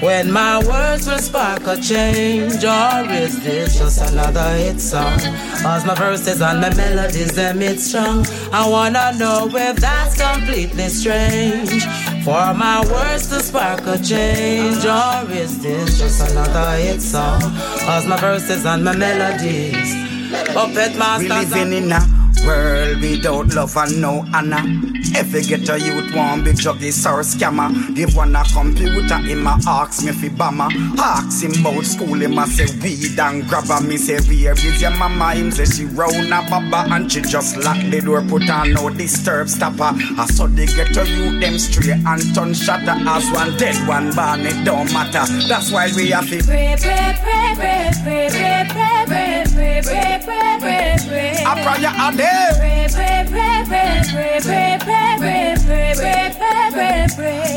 S25: when my words will spark a change, or is this just another hit song? Cause my verses and my melodies, them it's strong. I wanna know if that's completely strange. For my words to spark a change, or is this just another hit song? Cause my verses and my melodies, puppet masters.
S16: We living in a world without love and no honor. Every ghetto youth want big juggies or scammer. Give one a computer, him a ask me fi bama. Ask him about school, him a say weed and grabber. Me say where is your mama? Him say she round a baba and she just lock the door, put on no disturb stopper. I saw the ghetto youth them straight and turn shatter. As one dead, one born, it don't matter. That's why we have to
S18: pray, pray, pray, pray, pray, pray, pray, pray, pray, pray, pray, pray, pray.
S16: A prayer a day.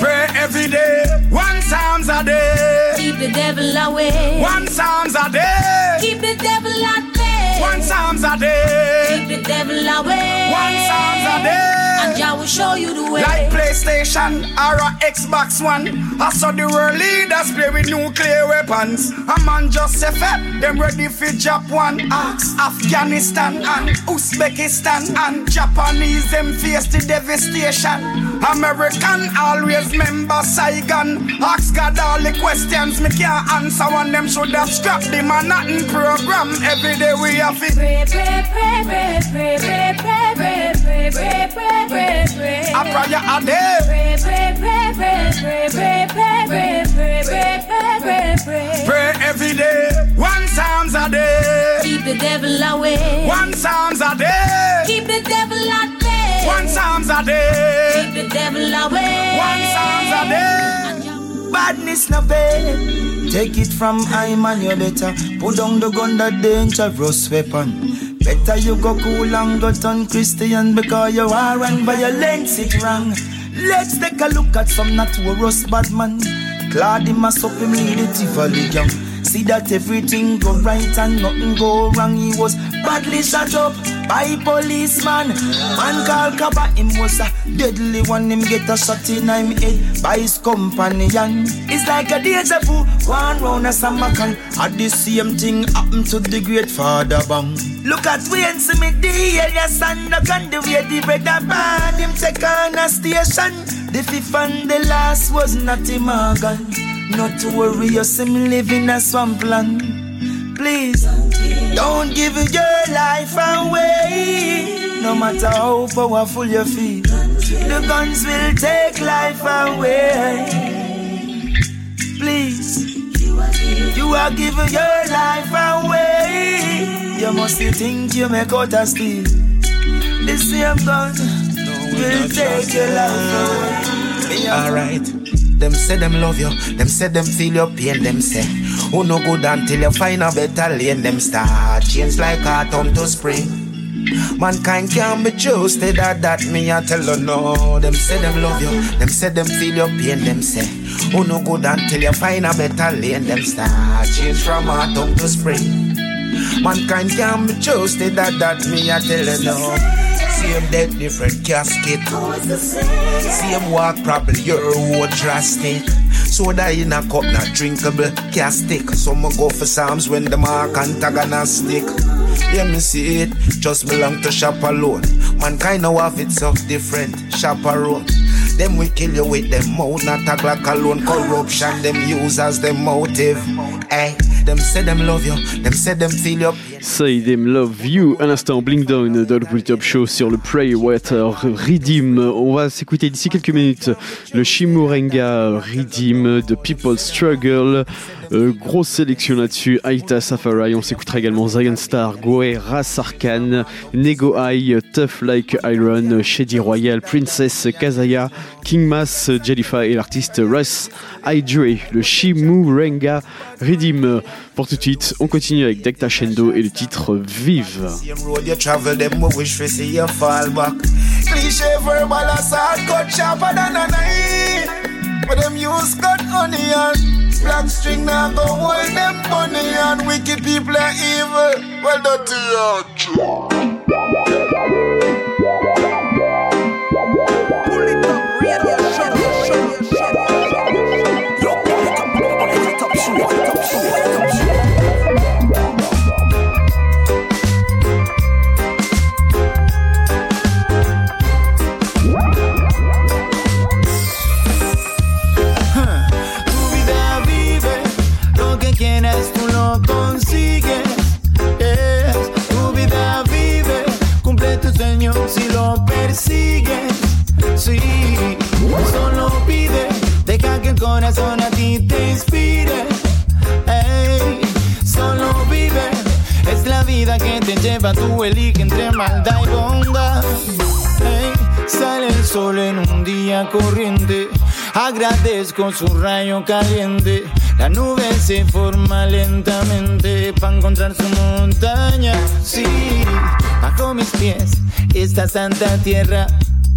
S18: Pray
S16: every day, one psalms a day.
S18: Keep the devil away.
S16: One psalms a day.
S18: Keep the devil at bay.
S16: One psalms a day.
S18: Keep the devil away.
S16: One psalms a day.
S18: And Jah will show you the way.
S16: Like PlayStation or a Xbox One. I saw the world leaders play with nuclear weapons. A man just say fat, them ready for Japan. Ask Afghanistan and Uzbekistan and Japanese them face the devastation. American always member Saigon. Ask God all the questions me can't answer. One them should have scrapped the Manhattan program. Every day we have it.
S18: Pray, pray, pray, pray, pray, pray, pray, pray, pray, pray, pray, pray, pray.
S16: A prayer.
S18: Pray, pray, pray, pray, pray, pray, pray, pray, pray, pray, pray, pray, pray.
S16: Pray every day. One psalms a day.
S18: Keep the devil away.
S16: One psalms a day.
S18: Keep the devil at bay.
S16: One psalms a day.
S18: Keep the devil away.
S16: One psalms a day.
S4: Badness no pay. Take it from I man, you better put down the gun, that dangerous weapon. Better you go cool and go turn Christian because you are and violence it wrong. Let's take a look at some notorious bad man. As up him it Tivoli young. See that everything go right and nothing go wrong. He was badly shot up by policeman. Man called Kaba, him was a deadly one. Him get a shot in him head by his companion. It's like a deja vu, one round a samakan. Had the same thing happen to the great father bang. Look at Wayne Smith, the alias and the gun, the way the brother band him take on a station. The fifth and the last was not him organ. Not to worry, you see me living in a swampland. Please, don't give your life away. No matter how powerful you feel, the guns will take life away. Please, you are giving your life away. You must think you make out a steal. The same gun will take your life away.
S16: Alright. Them say them love you, them say them feel your pain, them say Who no good until you find a better lane, them start change like autumn to spring. Mankind can't be trusted that that me I tell you no. Them say them love you, them say them feel your pain, them say Who no good until you find a better lane, them start change from autumn to spring. Mankind can't be trusted that that me I tell you no. Same dead, different casket. Same walk, probably your road drastic.
S25: Soda in a cup, not drinkable, can't stick. Some go for Psalms when the mark antagonistic. Yeah, me see it, just belong to shop alone. Mankind now have it so different, chaperone. Them we kill you with them mouth, not a Glock alone. Corruption, them use as them motive. Hey, them say them love you, them say them feel your
S7: Say Them Love You, à l'instant Blink Down dans le Polytop Show sur le Pray Water Redeem. On va s'écouter d'ici quelques minutes le Shimurenga Redeem de People Struggle. Euh, grosse sélection là-dessus, Aita Safari. On s'écoutera également Zion Star, Goe, Ras Arkan, Nego Eye, Tough Like Iron, Shady Royal, Princess Kazaya, King Mass, Jellyfy et l'artiste Russ Hydre, le Shimurenga Redeem. Pour tout de suite, on continue avec Dekta Shendo et le titre Vive.
S25: But them use cut honey and black string now go hold them money and wicked people are evil. Well, dirty
S26: Pull it up, radio show, show, show. Yo, pick up, pick up, top shoe, top shoe, top shoe.
S17: Tu si lo persigues. Sí, solo pide, deja que el corazón a ti te inspire. Ey, solo vive, es la vida que te lleva, tú elige entre maldad y bondad. Ey, sale el sol en un día corriente. Agradezco su rayo caliente. La nube se forma lentamente para encontrar su montaña. Sí, bajo mis pies esta santa tierra.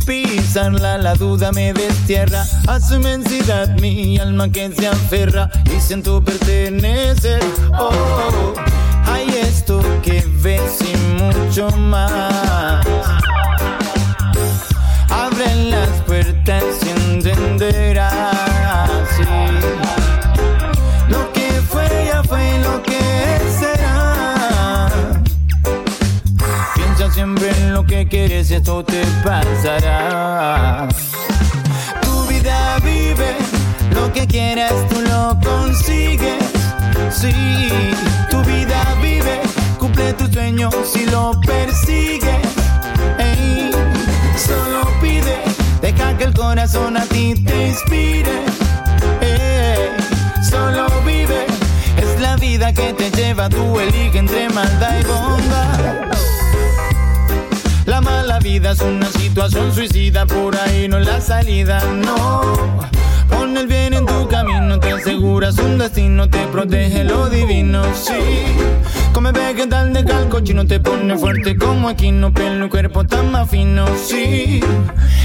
S17: Pisarla la duda me destierra a su inmensidad mi alma que se aferra y siento pertenecer. Oh, hay esto que ves y mucho más. Abre las puertas quieres y esto te pasará. Tu vida vive, lo que quieras tú lo consigues. Sí, tu vida vive, cumple tus sueños si lo persigues. Ey, solo pide, deja que el corazón a ti te inspire. Ey, solo vive, es la vida que te lleva, tú elige entre maldad y bondad. La mala vida es una situación suicida, por ahí no es la salida, no. Pon el bien en tu camino, te aseguras un destino, te protege lo divino, sí. Come vegetal de calco, chino te pone fuerte como equino, pelo y cuerpo tan más fino, sí.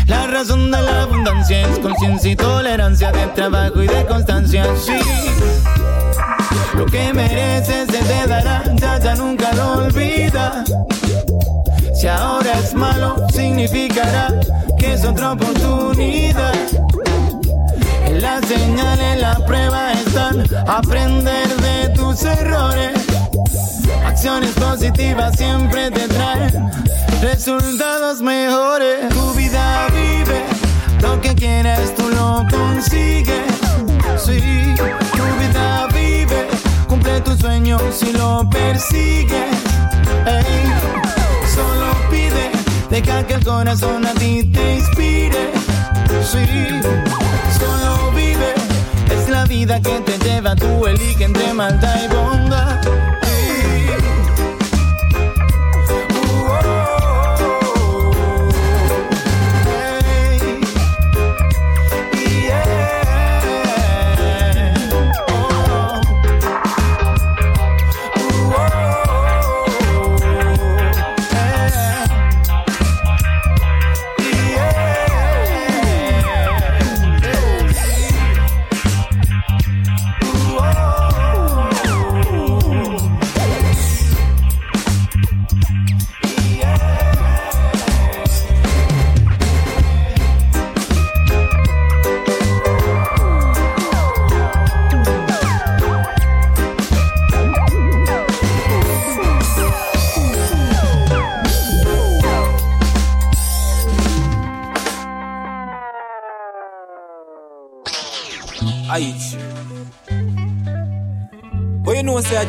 S17: La razón de la abundancia es conciencia y tolerancia de trabajo y de constancia, sí. Lo que mereces se te dará, ya, ya nunca lo olvida. Si ahora es malo, significará que es otra oportunidad. En las señales, la prueba están. Aprender de tus errores. Acciones positivas siempre te traen resultados mejores. Tu vida vive, lo que quieras tú lo consigues. Sí, tu vida vive, cumple tus sueños si lo persigues. Ey, solo pide, deja que el corazón a ti te inspire. Sí, solo vive, es la vida que te lleva, tú elige entre maldad y bondad.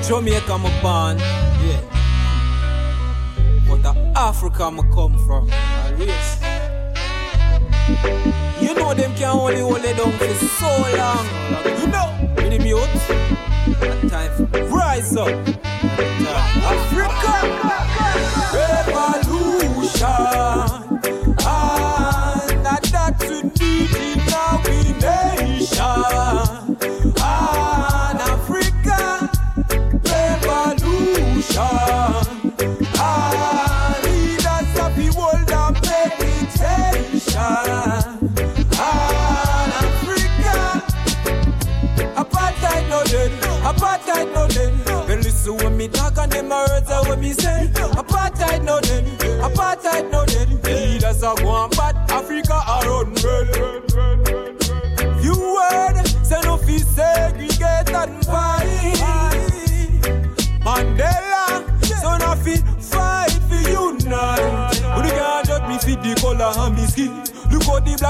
S27: A Jamaica I'm born, yeah. But a Africa I'm come from, race. You know them can only hold it down for so long. You know, with the mute. Time for rise up. Africa Africa are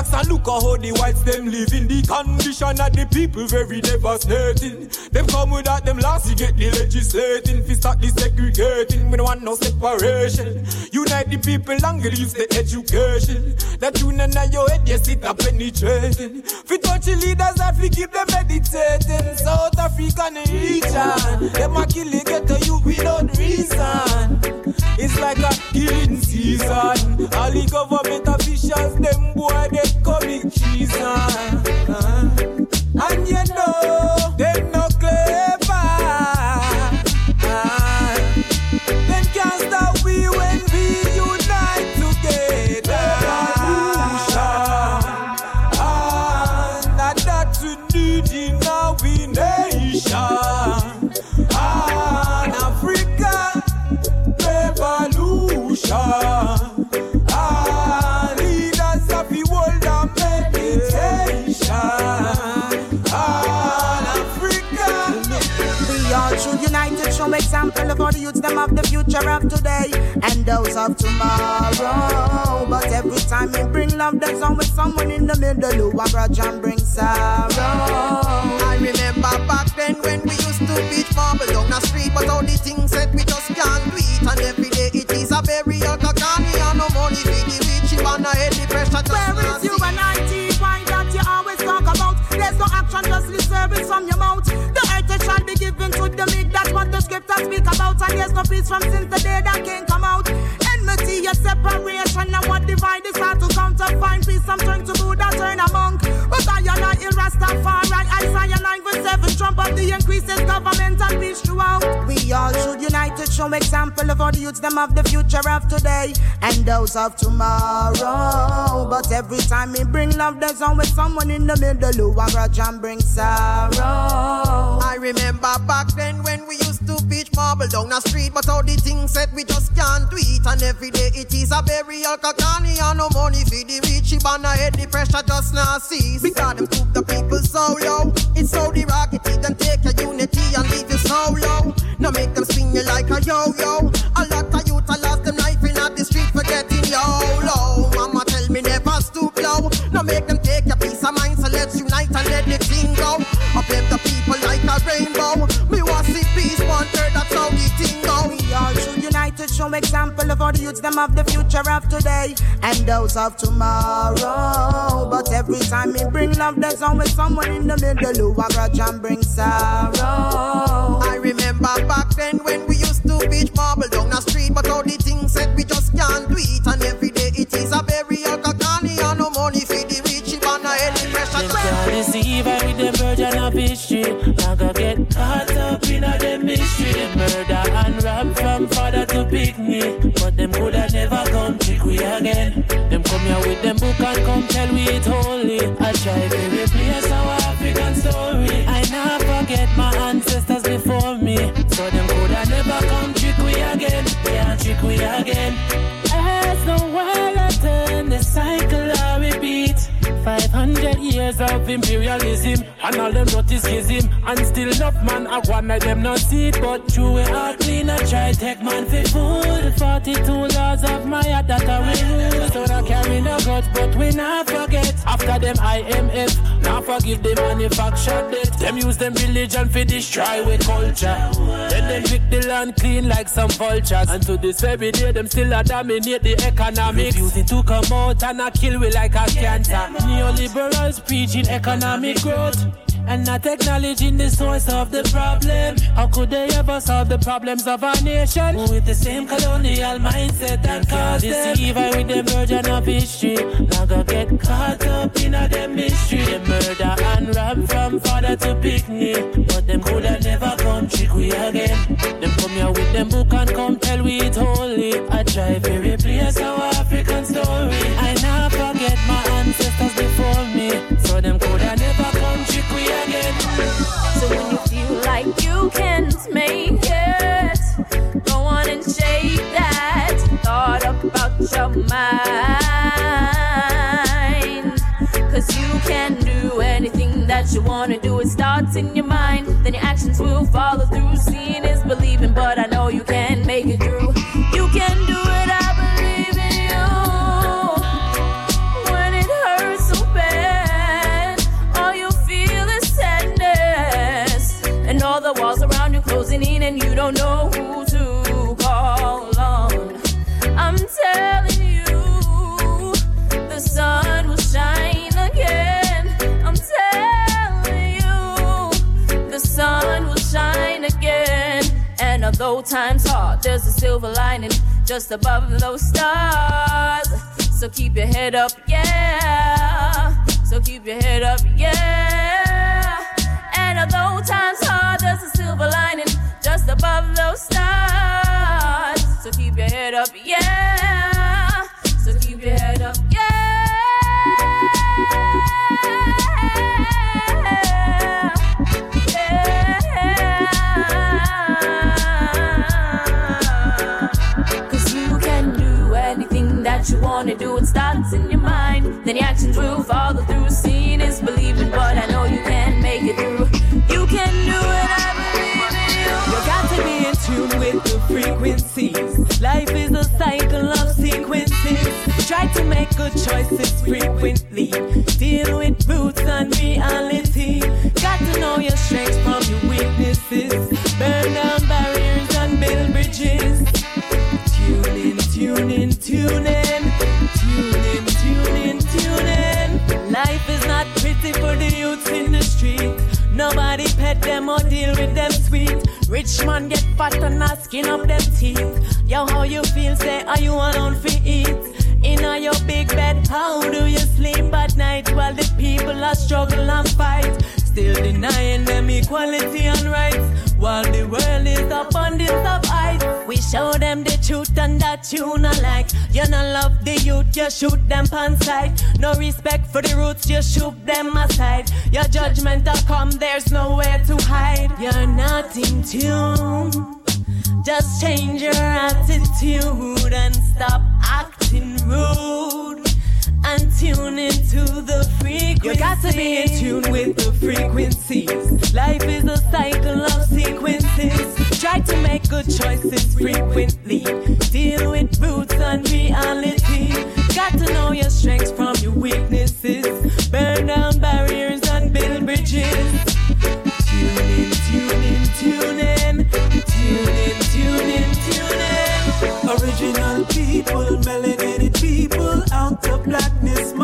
S27: blacks and look at how the whites them live in the condition of the people very devastating. Them come without them laws, you get the legislating. Fi start the segregating, we don't want no separation. Unite the people and use the education. That you know your head, yes, it a penetrating. Fi touch the leaders that fi keep them meditating. South African region, them a kill it, get to you without reason. It's like a killing season. All the government officials, them boy, they commit treason. And you know, them of the
S9: future of today and those of tomorrow. But every time we bring love, there's always someone in the middle who a grudge and bring sorrow.
S28: I remember back then when we used to beat marble down the street, but all the things that we just can't it. And every day it is a burial, kakani and no money for the rich, wanna head the pressure
S9: speak about. And there's no peace from since the day that king come out. Enmity, a separation, and what divide is hard to come to find peace. I'm trying to Buddha, turn a monk. But I am not ill Rastafari. Isaiah 9 verse 7, trump up the increases government and peace throughout. We all should unite to show example of all the youths them of the future of today and those of tomorrow. But every time we bring love, there's always someone in the middle who a grudge and bring sorrow.
S28: I remember back then when we used to beat marble down the street, but all the things said we just can't do it. And every day it is a burial, kakani and no money for the rich, and head the pressure just not cease. Because them took the people so low, it's so the raggedy, then take your unity and leave you so low. Now make them spin you like a yo-yo. A lot of youth, I lost them life in the street for getting YOLO. Mama tell me never stoop low. Now make them take your peace of mind, so let's unite and let the thing go. Uplift the people like a rainbow.
S9: Show example of all the youths them of the future of today and those of tomorrow. But every time we bring love, there's always someone in the middle who a grudge and bring sorrow.
S28: I remember back then when we used to beat marble down the street, but all the things said we just can't do it. And every day it is a burial, kakani and no money for the rich, you wanna head the pressure.
S29: Can't deceive her with them virgin of history. Now go get caught up picnic. But them coulda never come trick we again. Them come here with them book and come tell we it holy. I try to replace our 500 years of imperialism and all them schism and still enough man I one night them not see but true we are clean I try take man for food 42 laws of my heart that I will lose so I carry no guts but we not forget After them IMF, now forgive the manufactured debt. Them use them religion for destroy with culture. Then them pick the land clean like some vultures. And to this very day, them still a dominate the economics. It to come out and a kill we like a cancer. Neoliberals preaching economic growth. And not acknowledging the source of the problem. How could they ever solve the problems of our nation with the same colonial mindset that caused? Deceive I with the version of history. Now go get caught up in a them mystery. They murder and rob from father to picnic. But them coulda never come trick we again. Them come here with them book and come tell we it holy. I try to replace our African story. I forget my ancestors before me. So them coulda never come trick we again.
S30: So when you feel like you can't make it, go on and shake that thought about your mind. Cause you can do anything that you wanna do. It starts in your mind, then your actions will follow through. Seeing is believing, but I there's a silver lining just above those stars. So keep your head up, yeah. So keep your head up, yeah. And although time's hard, there's a silver lining just above those stars. So keep your head up, yeah. Wanna do. It starts in your mind, then your actions will follow through. Seeing is believing, but I know you can make it through. You can do it, I believe in you.
S18: You got to be in tune with the frequencies. Life is a cycle of sequences. Try to make good choices frequently. Deal with roots and reality. Got to know your strengths from your weaknesses. Pet them or deal with them sweet. Rich man get fat and not skin up them teeth. Yo, how you feel? Say, are you alone for eat? In your big bed, how do you sleep at night while the people are struggle and fight? Still denying them equality and rights while the world is abundance of heights. We show them the truth and that you not like. You not love the youth, you shoot them pan sight. No respect for the roots, you shoot them aside. Your judgment will come, there's nowhere to hide. You're not in tune. Just change your attitude and stop acting rude and tune into the frequency. You got to be in tune with the frequencies. Life is a cycle of sequences. Try to make good choices frequently. Deal with roots and reality. Got to know your strengths from your weaknesses. Burn down barriers and build bridges. Tune in, tune in, tune in. Tune in, tune in, tune in.
S31: Original people, melanated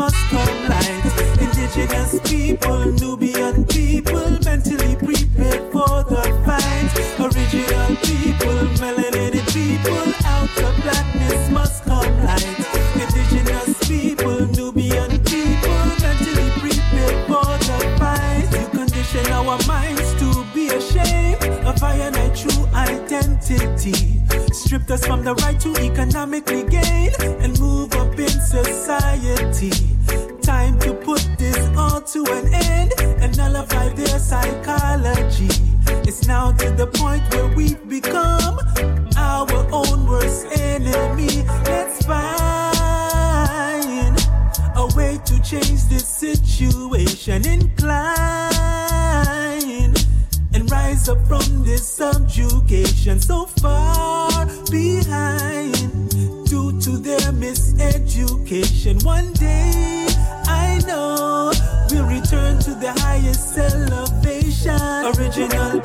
S31: must light. Indigenous people, Nubian people, mentally prepared for the fight. Original people, melanated people, out of blackness must come light. Indigenous people, Nubian people, mentally prepared for the fight. You condition our minds to be ashamed of our and true identity. Stripped us from the right to economically gain and move up in society. To an end and nullify their psychology. It's now to the point where we've become our own worst enemy. Let's find a way to change this situation. Incline and rise up from this subjugation so far behind due to their miseducation. One day Original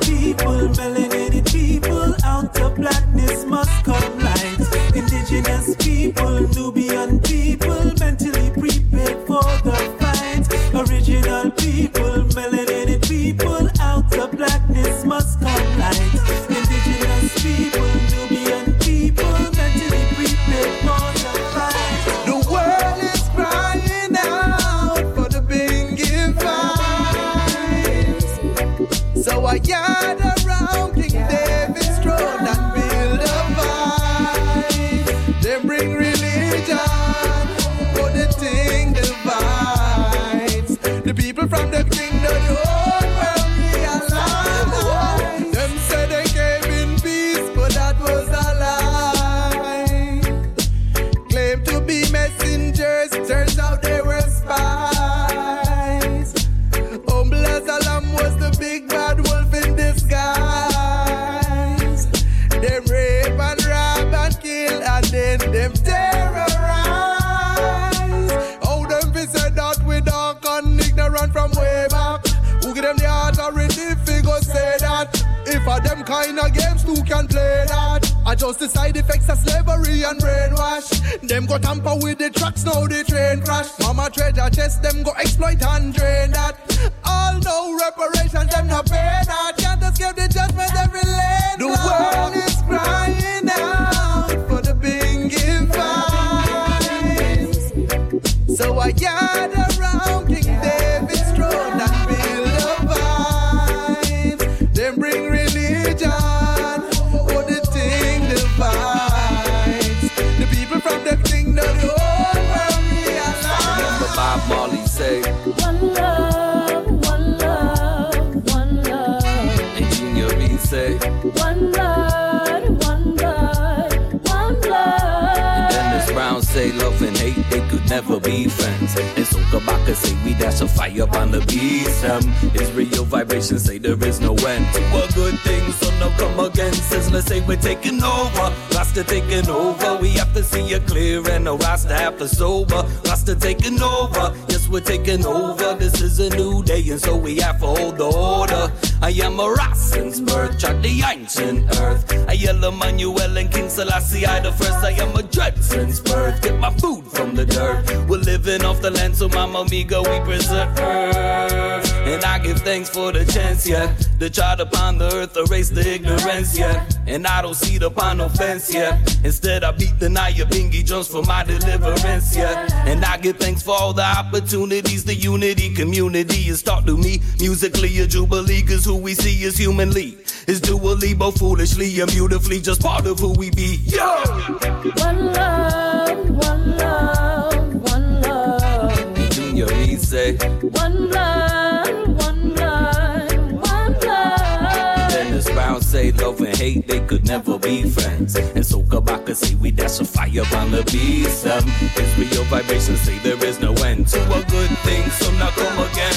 S32: never be friends. And so Kabaka say we dash a fire upon the beast. Um, Israel vibrations say there is no end to a good thing, so no come against us. Let's say we're taking over, Rasta taking over. We have to see it clear and no Rasta have to sober. Rasta taking over, yes we're taking over. This is a new day and so we have to hold the order. I am a Rassen's birth, chart the ancient earth. I yell Emmanuel and King Selassie I the first. I am a Judson's birth, get my food the dirt. We're living off the land, so Mama Miga we preserve. And I give thanks for the chance, yeah. To try to upon the earth, erase the ignorance, yeah. And I don't see the pond offense, yeah. Instead, I beat the Nyabinghi drums for my deliverance, yeah. And I give thanks for all the opportunities, the unity, community is taught to me. Musically, a jubilee, cause who we see is humanly. Is dually, both foolishly and beautifully, just part of who we be. Yo!
S18: One love, One blood, one blood, one blood.
S32: Dennis Brown say love and hate they could never be friends. And so Kabaka say we dash a fire on the beast. Um, Israel vibration say there is no end to a good thing, so now come again.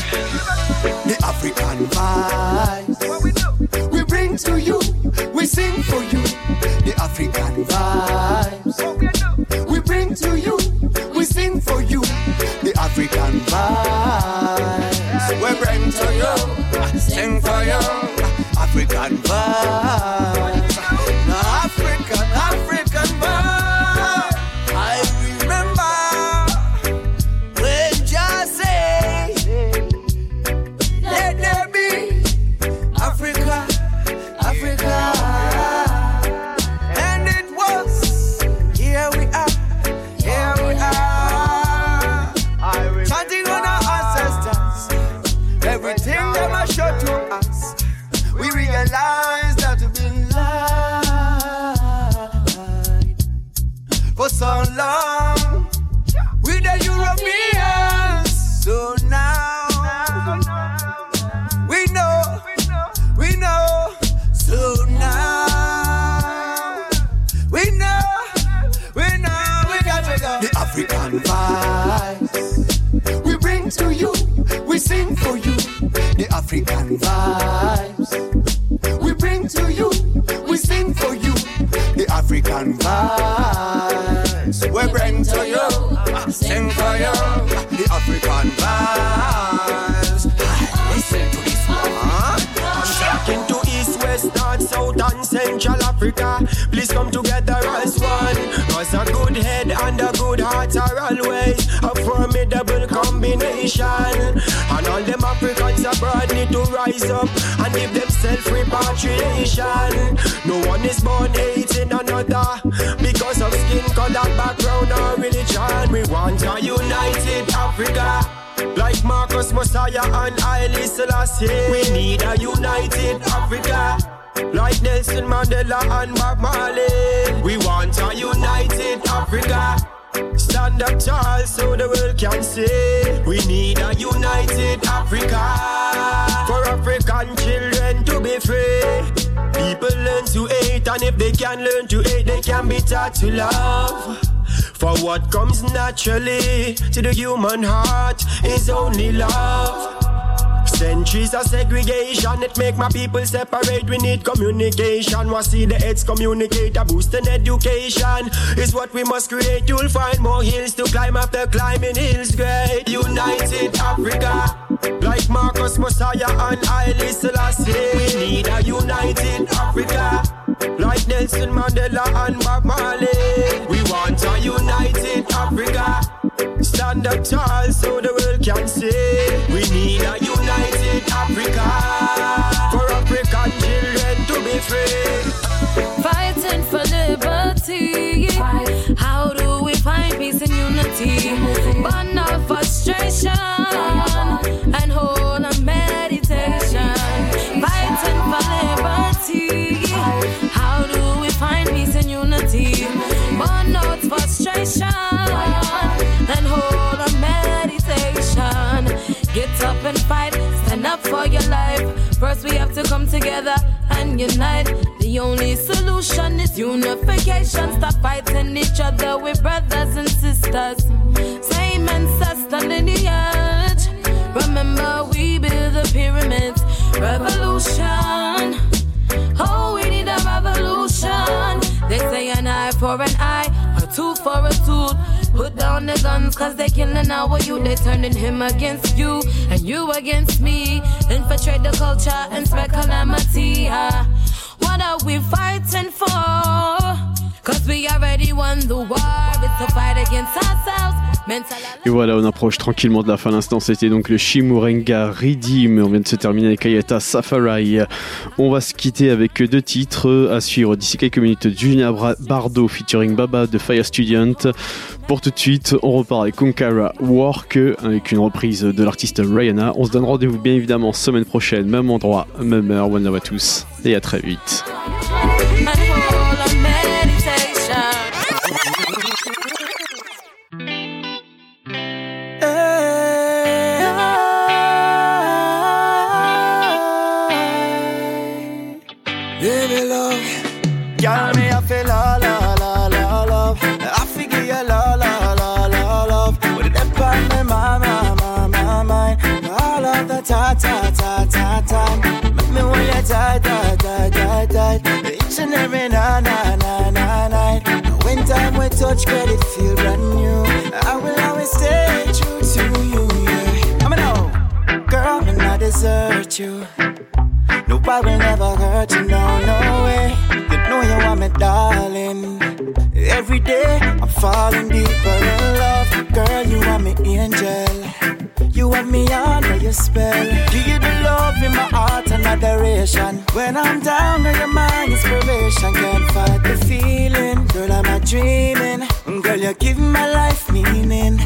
S33: Love for what comes naturally to the human heart is only love. Centuries of segregation, it make my people separate. We need communication. We see the heads communicate, a boost in education is what we must create. You'll find more hills to climb after climbing hills. Great, united Africa, like Marcus Messiah and Haile Selassie. We need a united Africa, like Nelson Mandela and Bob Marley.
S34: Burn out frustration and hold on meditation. Fighting for liberty. How do we find peace and unity? Burn out frustration and hold on meditation. Get up and fight, stand up for your life. First, we have to come together and unite. Unification. Stop fighting each other with brothers and sisters. Same ancestor lineage. Remember, we build the pyramids. Revolution. Oh, we need a revolution. They say an eye for an eye, a tooth for a tooth. Put down the guns, cause they killing our youth. They turning him against you, and you against me. Infiltrate the culture and spread calamity. ah. What are we fighting for?
S7: Et voilà, on approche tranquillement de la fin. L'instant, c'était donc le Shimurenga Redeem. On vient de se terminer avec Ayata Safari. On va se quitter avec deux titres à suivre d'ici quelques minutes. Julia Bardo featuring Baba de Fire Student. Pour tout de suite, on repart avec Konkara Work avec une reprise de l'artiste Rihanna. On se donne rendez-vous bien évidemment semaine prochaine, même endroit, même heure. One love à tous et à très vite.
S4: Tight tight. Each and every na na na na night. When time we touch, girl, it feel brand new. I will always stay true to you. Yeah. I mean, no, girl, me I desert you. No, I will never hurt you, no, no way. You know you want me, darling. Every day I'm falling deeper in love. Girl, you are my angel. You have me under your spell. Give you the love in my heart and adoration. When I'm down, girl, you're my inspiration. Can't fight the feeling. Girl, I'm not dreaming. Girl, you give my life meaning.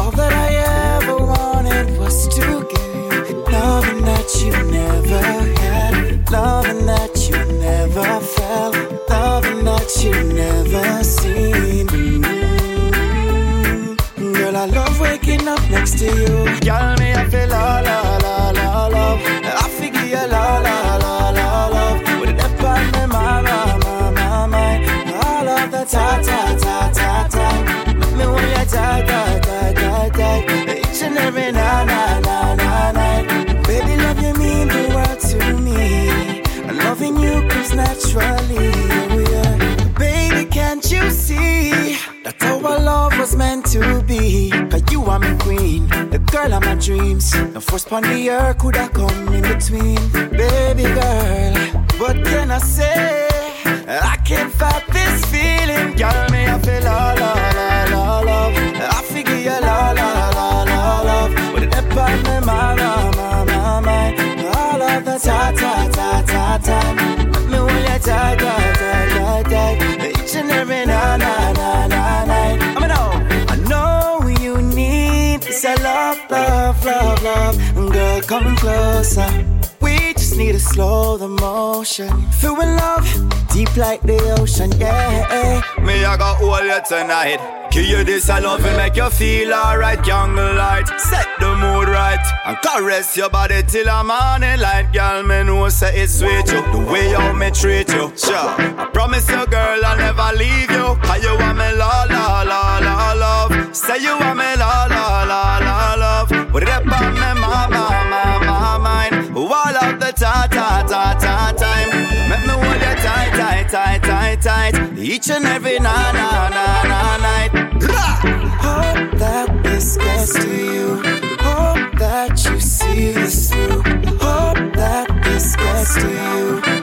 S4: All that I ever wanted was to you loving that you never had, loving that you never felt, loving that you never seen. I love waking up next to you. Girl, me I feel la la la la love. I figure you la la la la love. With it up on my mind, my my mind. All of the ta ta ta ta ta. Me want you tight, tight, tight, tight, tight. Each and every na na na na night. Baby, love you mean the world to me. Loving you comes naturally. Oh, yeah. Baby, can't you see that our love girl of my dreams. No force upon the earth could have come in between. Baby girl,
S35: What can I say? I can't fight this feeling, girl. Me I feel la la la la love. I figure you la la la la love. With it up on me, my my my my. All of the ta ta ta ta ta. Me hold you tight tight tight tight tight. Each and every na na na na. This a love, love, love, love. Girl, come closer. We just need to slow the motion. Feel in love, deep like the ocean, yeah.
S4: Me, I got hold you tonight. Give you this, I love it, make you feel alright, candle light. Set the mood right and caress your body till I'm morning light. Girl, me know say it's sweet you, the way you me treat you. Sure, I promise you, girl, I'll never leave you. Cause you want me la la la tight. Each and every na na na na night.
S35: Hope that this gets to you. Hope that you see this through. Hope that this gets to you.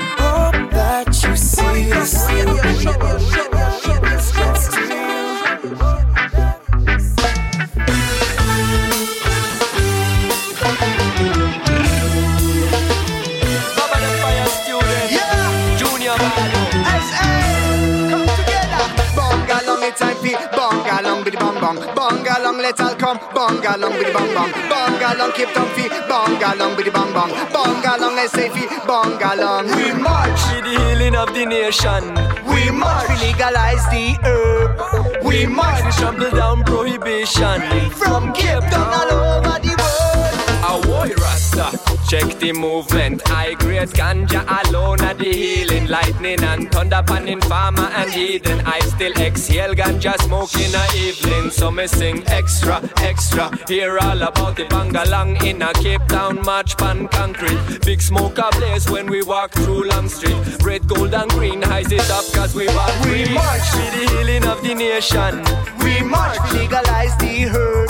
S20: Long, biddy bong bong. Bonga long, let's all come. Bonga long, biddy bong bong. Bonga long, keep on feet. Bonga long, biddy bong bong. Bonga long, let's say feet. Bonga long. We march.
S36: For the healing of the nation.
S20: We march. We legalize the herb. We march.
S36: We trample down prohibition.
S20: From Cape Town all over the world.
S36: A Rasta, check the movement. I grade ganja alone at the healing, lightning and thunder panning farmer and heathen. I still exhale ganja smoke in a evening, so me sing extra, extra. Hear all about the bangalang in a Cape Town march pan concrete. Big smoke a blaze when we walk through Long Street. Red, gold and green highs it up cause we want
S20: We
S36: free.
S20: march.
S36: to the healing of the nation.
S20: We march. We legalize the herb.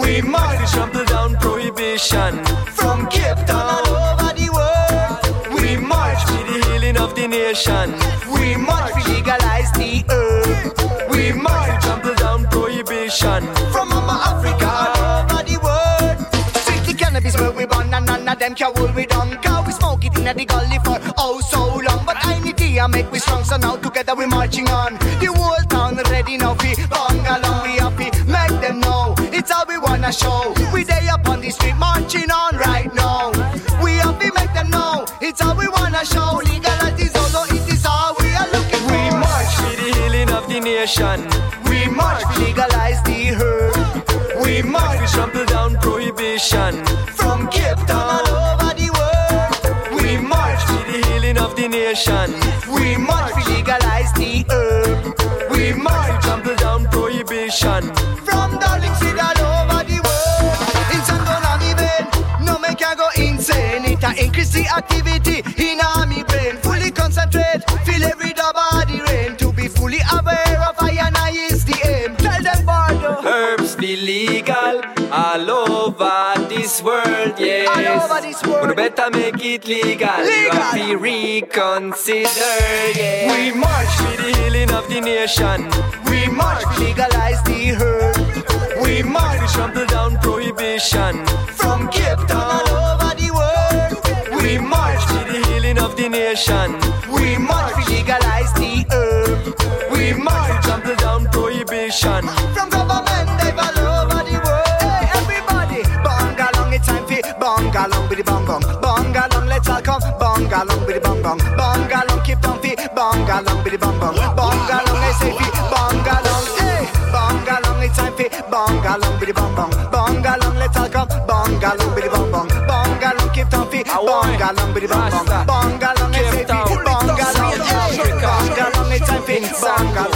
S20: We march.
S36: We trample down
S20: From Cape Town all over the world. We march.
S36: For the healing of the nation.
S20: We march. We legalize the herb. We march.
S36: to Trample down prohibition.
S20: From Mama Africa all over the world. Strictly cannabis where we born and none of them can hold we down. Cause we smoke it in the gully for oh so long. But I need to make we strong so now together we marching on. The whole town ready now fi bang along we happy. Make them know it's how we wanna show. We day up the marching on right now. We happy make them know it's how we wanna show. Legality solo it is all we are looking for. We march.
S36: For the healing of the nation.
S20: We march. We legalize the herb. We march.
S36: We trample down prohibition.
S20: From Cape Town all over the world. We march.
S36: For the healing of the nation.
S20: We march. We legalize the herb. We march.
S36: Trample down prohibition.
S20: The activity in me brain. Fully concentrate, feel every the rain. To be fully aware of I and I is the aim. Tell them Bardo.
S36: Herbs be legal all over this world, yes.
S20: All over this world.
S36: We better make it legal.
S20: Legal.
S36: You have to reconsider, yes.
S20: We march.
S36: For the healing of the nation.
S20: We march. We legalize the herb. We
S36: We
S20: march.
S36: trample down prohibition.
S20: From Cape Town We march.
S36: For the healing of the nation.
S20: We march. We legalize the herb. We march.
S36: to Trample down prohibition.
S20: From government, they all over the world. Hey, everybody, bong along, it's time for bong along with the bong bong. Bong along, let's all come. Bong along with the bong bong. Bong along, keep on feet. Bong along with the bong bong. Bong along, let's say feet. Bong along, hey. Bong along, it's time for bong along with the bong bong. Bong along, let's all come. Bong along with the bong bong. SAP. Bongalong, bidi bong bong. Bongalong, SAP. Bongalong, bongalong, it's time for bongalong.